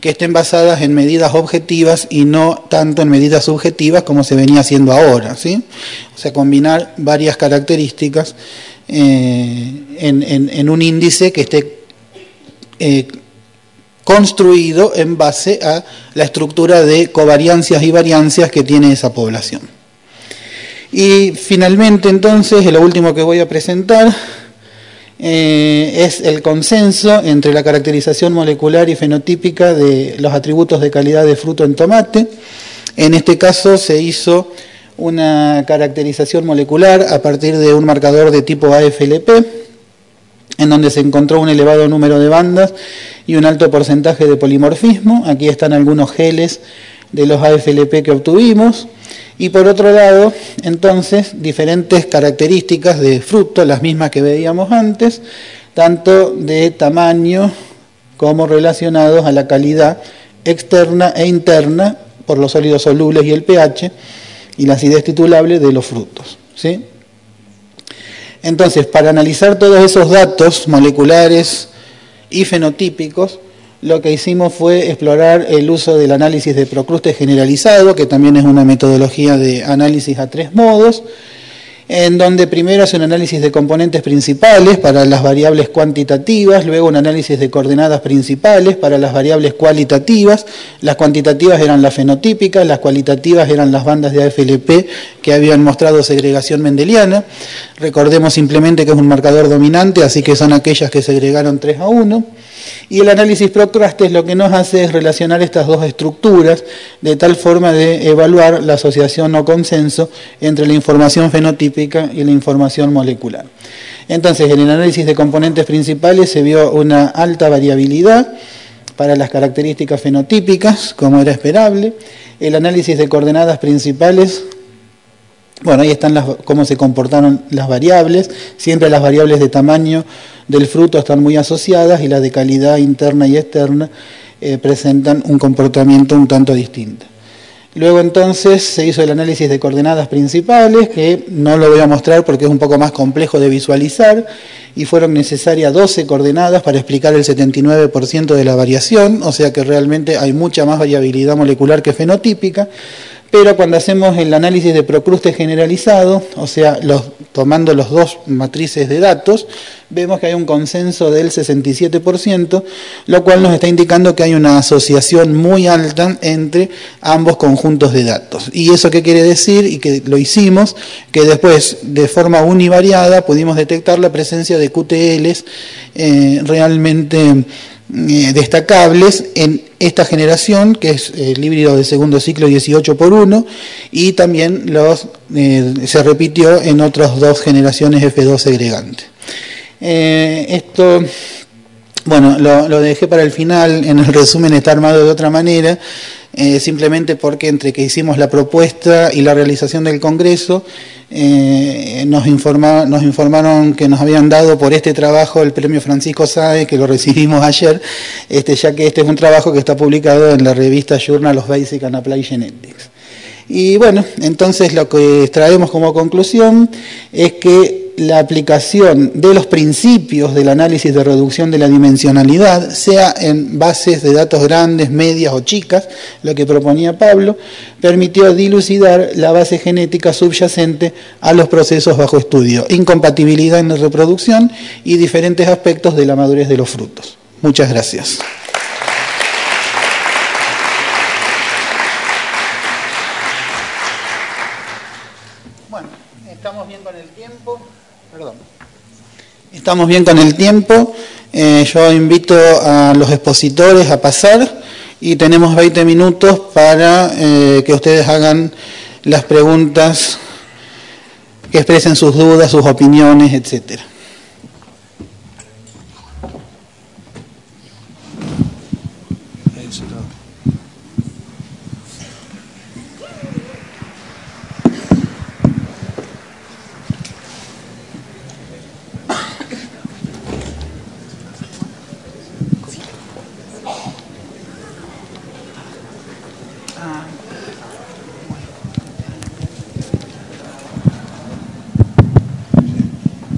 que estén basadas en medidas objetivas y no tanto en medidas subjetivas como se venía haciendo ahora. ¿sí? O sea, combinar varias características eh, en, un índice que esté eh, construido en base a la estructura de covariancias y variancias que tiene esa población. Y finalmente entonces, lo último que voy a presentar eh, es el consenso entre la caracterización molecular y fenotípica de los atributos de calidad de fruto en tomate. En este caso se hizo una caracterización molecular a partir de un marcador de tipo AFLP, en donde se encontró un elevado número de bandas y un alto porcentaje de polimorfismo. Aquí están algunos geles de los AFLP que obtuvimos. Y por otro lado, entonces, diferentes características de fruto, las mismas que veíamos antes, tanto de tamaño como relacionados a la calidad externa e interna por los sólidos solubles y el pH y la acidez titulable de los frutos. ¿sí? Entonces, para analizar todos esos datos moleculares y fenotípicos, lo que hicimos fue explorar el uso del análisis de procruste generalizado, que también es una metodología de análisis a tres modos, en donde primero hace un análisis de componentes principales para las variables cuantitativas, luego un análisis de coordenadas principales para las variables cualitativas, las cuantitativas eran las fenotípicas, las cualitativas eran las bandas de AFLP que habían mostrado segregación mendeliana, recordemos simplemente que es un marcador dominante, así que son aquellas que segregaron 3 a 1, y el análisis procraste lo que nos hace es relacionar estas dos estructuras de tal forma de evaluar la asociación o consenso entre la información fenotípica y la información molecular. Entonces, en el análisis de componentes principales se vio una alta variabilidad para las características fenotípicas, como era esperable. El análisis de coordenadas principales bueno, ahí están las, cómo se comportaron las variables. Siempre las variables de tamaño del fruto están muy asociadas y las de calidad interna y externa eh, presentan un comportamiento un tanto distinto. Luego entonces se hizo el análisis de coordenadas principales, que no lo voy a mostrar porque es un poco más complejo de visualizar, y fueron necesarias 12 coordenadas para explicar el 79% de la variación, o sea que realmente hay mucha más variabilidad molecular que fenotípica pero cuando hacemos el análisis de procruste generalizado, o sea, tomando los dos matrices de datos, vemos que hay un consenso del 67%, lo cual nos está indicando que hay una asociación muy alta entre ambos conjuntos de datos. ¿Y eso qué quiere decir? Y que lo hicimos, que después, de forma univariada, pudimos detectar la presencia de QTLs eh, realmente eh, destacables en esta generación, que es el híbrido de segundo ciclo 18 por 1, y también los, eh, se repitió en otras dos generaciones F2 segregantes. Eh, esto, bueno, lo, lo, dejé para el final, en el resumen está armado de otra manera, simplemente porque entre que hicimos la propuesta y la realización del Congreso, eh, nos, informaron que nos habían dado por este trabajo el premio Francisco Sáez, que lo recibimos ayer, este, ya que este es un trabajo que está publicado en la revista Journal of Basic and Applied Genetics. Y bueno, entonces lo que traemos como conclusión es que la aplicación de los principios del análisis de reducción de la dimensionalidad, sea en bases de datos grandes, medias o chicas, lo que proponía Pablo, permitió dilucidar la base genética subyacente a los procesos bajo estudio, incompatibilidad en la reproducción y diferentes aspectos de la madurez de los frutos. Muchas gracias. Estamos bien con el tiempo. Eh, yo invito a los expositores a pasar y tenemos 20 minutos para eh, que ustedes hagan las preguntas, que expresen sus dudas, sus opiniones, etcétera.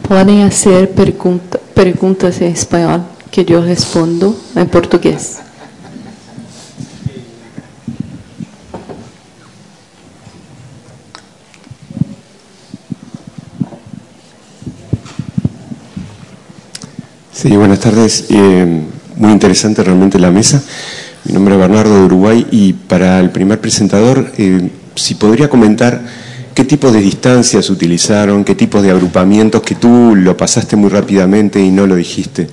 Podem fazer pergunta, perguntas em espanhol que eu respondo em português. Sí, buenas tardes. Eh, muy interesante realmente la mesa. Mi nombre es Bernardo de Uruguay y para el primer presentador, eh, si podría comentar qué tipo de distancias utilizaron, qué tipos de agrupamientos que tú lo pasaste muy rápidamente y no lo dijiste.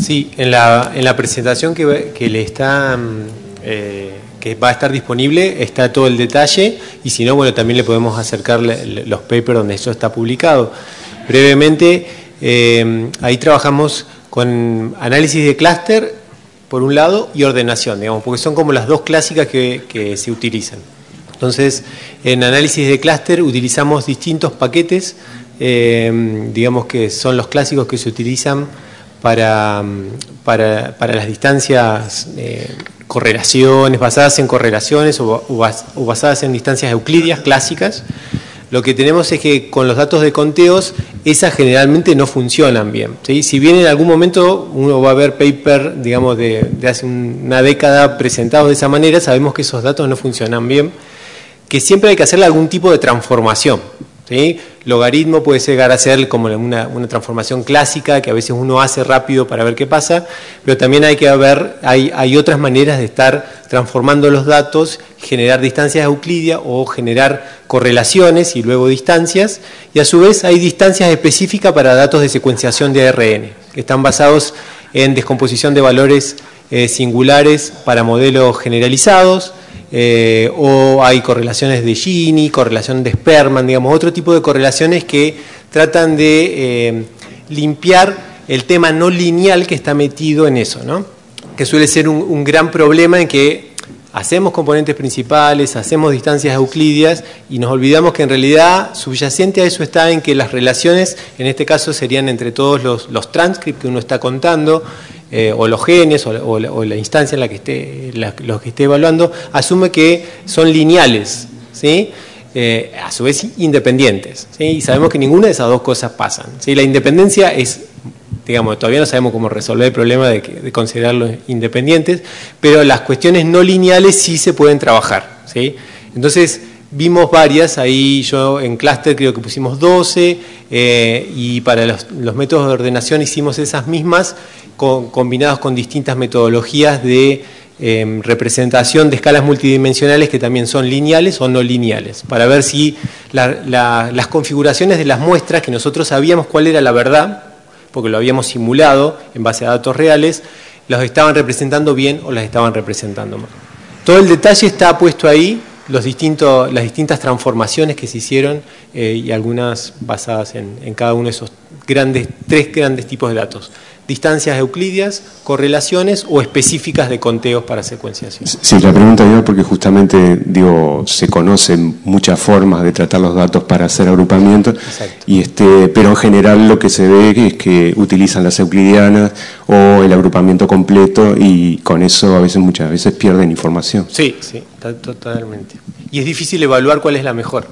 Sí, en la, en la presentación que, le está, eh, que va a estar disponible está todo el detalle y si no, bueno, también le podemos acercar los papers donde eso está publicado. Brevemente, eh, ahí trabajamos con análisis de clúster, por un lado, y ordenación, digamos, porque son como las dos clásicas que se utilizan. Entonces, en análisis de clúster utilizamos distintos paquetes, eh, digamos que son los clásicos que se utilizan para, para, para las distancias, eh, correlaciones, basadas en correlaciones o, o basadas en distancias euclidias clásicas lo que tenemos es que con los datos de conteos, esas generalmente no funcionan bien. Si bien en algún momento uno va a ver paper, digamos, de, hace una década presentados de esa manera, sabemos que esos datos no funcionan bien, que siempre hay que hacerle algún tipo de transformación. Logaritmo puede llegar a ser como una, transformación clásica que a veces uno hace rápido para ver qué pasa, pero también hay que ver, hay, hay otras maneras de estar transformando los datos, generar distancias euclidias o generar correlaciones y luego distancias, y a su vez hay distancias específicas para datos de secuenciación de ARN, que están basados en descomposición de valores eh, singulares para modelos generalizados, eh, o hay correlaciones de Gini, correlación de Sperman, digamos, otro tipo de correlaciones que tratan de eh, limpiar el tema no lineal que está metido en eso, ¿no? que suele ser un, gran problema en que hacemos componentes principales, hacemos distancias euclidias y nos olvidamos que en realidad subyacente a eso está en que las relaciones, en este caso serían entre todos los, los transcripts que uno está contando, eh, o los genes o, la instancia en la que esté, los que esté evaluando, asume que son lineales, ¿sí? Eh, a su vez independientes. ¿sí? Y sabemos que ninguna de esas dos cosas pasan. ¿sí? La independencia es, digamos, todavía no sabemos cómo resolver el problema de, de, considerarlos independientes, pero las cuestiones no lineales sí se pueden trabajar. ¿sí? Entonces, vimos varias, ahí yo en clúster creo que pusimos 12, eh, y para los, métodos de ordenación hicimos esas mismas combinados con distintas metodologías de em, representación de escalas multidimensionales que también son lineales o no lineales, para ver si las configuraciones de las muestras, que nosotros sabíamos cuál era la verdad, porque lo habíamos simulado en base a datos reales, los estaban representando bien o las estaban representando mal. Todo el detalle está puesto ahí, los las distintas transformaciones que se hicieron eh, y algunas basadas en, en cada uno de esos grandes, tres grandes tipos de datos distancias euclidias, correlaciones o específicas de conteos para secuenciación. Sí, la pregunta iba porque justamente digo, se conocen muchas formas de tratar los datos para hacer agrupamientos, y este, pero en general lo que se ve es que utilizan las euclidianas o el agrupamiento completo y con eso a veces muchas veces pierden información. Sí, sí, totalmente. Y es difícil evaluar cuál es la mejor.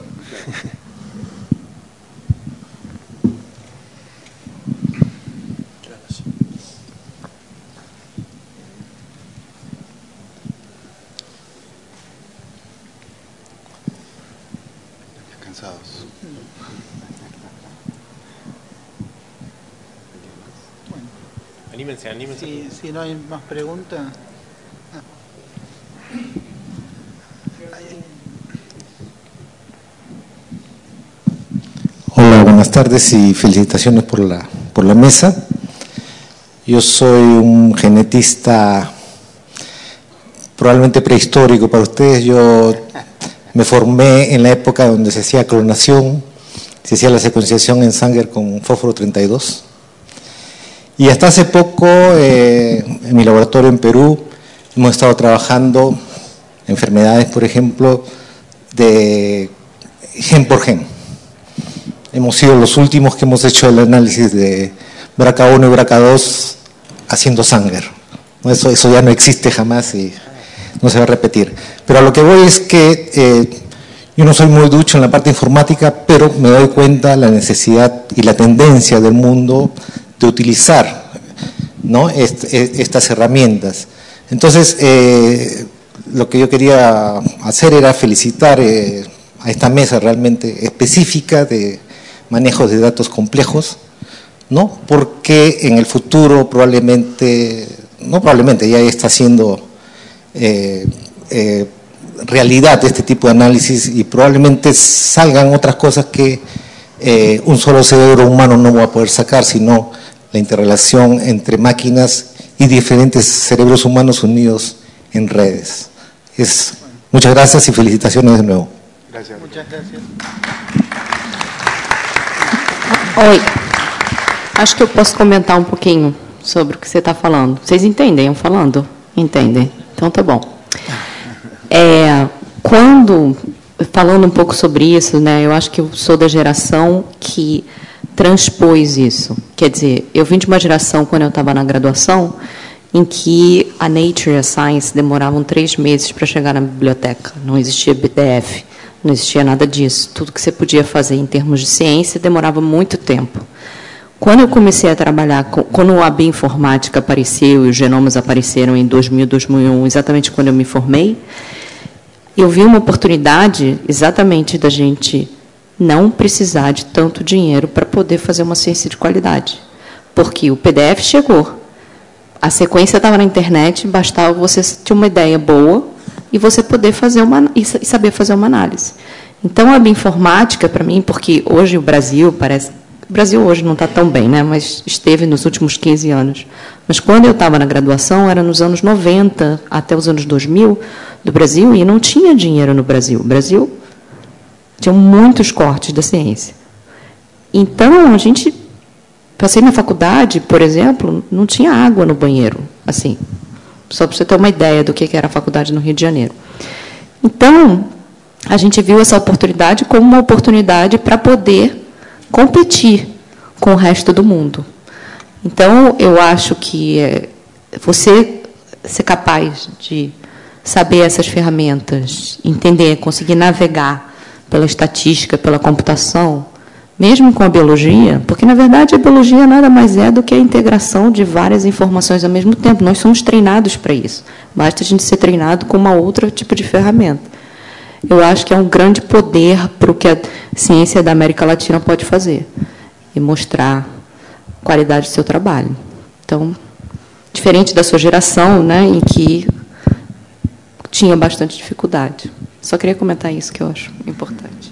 Si no hay más preguntas. Hola, buenas tardes y felicitaciones por la, por la mesa. Yo soy un genetista probablemente prehistórico para ustedes. Yo me formé en la época donde se hacía clonación, se hacía la secuenciación en Sanger con fósforo 32 y hasta hace poco, eh, en mi laboratorio en Perú, hemos estado trabajando enfermedades, por ejemplo, de gen por gen. Hemos sido los últimos que hemos hecho el análisis de BRCA1 y BRCA2 haciendo Sanger. Eso, eso ya no existe jamás y no se va a repetir. Pero a lo que voy es que eh, yo no soy muy ducho en la parte informática, pero me doy cuenta la necesidad y la tendencia del mundo de utilizar ¿no? estas herramientas. Entonces, eh, lo que yo quería hacer era felicitar eh, a esta mesa realmente específica de manejo de datos complejos, ¿no? porque en el futuro probablemente, no probablemente, ya está siendo eh, realidad este tipo de análisis y probablemente salgan otras cosas que un solo cerebro humano no va a poder sacar, sino la interrelación entre máquinas y diferentes cerebros humanos unidos en redes. Es, muchas gracias y felicitaciones de nuevo. Gracias. Muchas gracias. Oi, acho que eu posso comentar um pouquinho sobre o que você está falando. Vocês entendem eu falando? Entendem? Então tá bom. É, quando, falando um pouco sobre isso, né, eu acho que eu sou da geração que transpôs isso. Quer dizer, eu vim de uma geração, quando eu estava na graduação, em que a Nature e a Science demoravam três meses para chegar na biblioteca. Não existia BDF, não existia nada disso. Tudo que você podia fazer em termos de ciência demorava muito tempo. Quando eu comecei a trabalhar, quando a bioinformática apareceu e os genomas apareceram em 2000, 2001, exatamente quando eu me formei, eu vi uma oportunidade exatamente da gente não precisar de tanto dinheiro para poder fazer uma ciência de qualidade. Porque o PDF chegou, a sequência estava na internet, bastava você ter uma ideia boa e você poder fazer uma e saber fazer uma análise. Então a bioinformática para mim, porque hoje o Brasil parece o Brasil hoje não está tão bem, né? mas esteve nos últimos 15 anos. Mas quando eu estava na graduação, era nos anos 90 até os anos 2000 do Brasil, e não tinha dinheiro no Brasil. O Brasil tinham muitos cortes da ciência. Então, a gente. Passei na faculdade, por exemplo, não tinha água no banheiro. Assim, só para você ter uma ideia do que era a faculdade no Rio de Janeiro. Então, a gente viu essa oportunidade como uma oportunidade para poder competir com o resto do mundo. Então, eu acho que é, você ser capaz de saber essas ferramentas, entender, conseguir navegar pela estatística, pela computação, mesmo com a biologia, porque na verdade a biologia nada mais é do que a integração de várias informações ao mesmo tempo. Nós somos treinados para isso. Basta a gente ser treinado com uma outra tipo de ferramenta. Eu acho que é um grande poder para o que a ciência da América Latina pode fazer e mostrar a qualidade do seu trabalho. Então, diferente da sua geração, né, em que tinha bastante dificuldade. Só queria comentar isso que eu acho importante.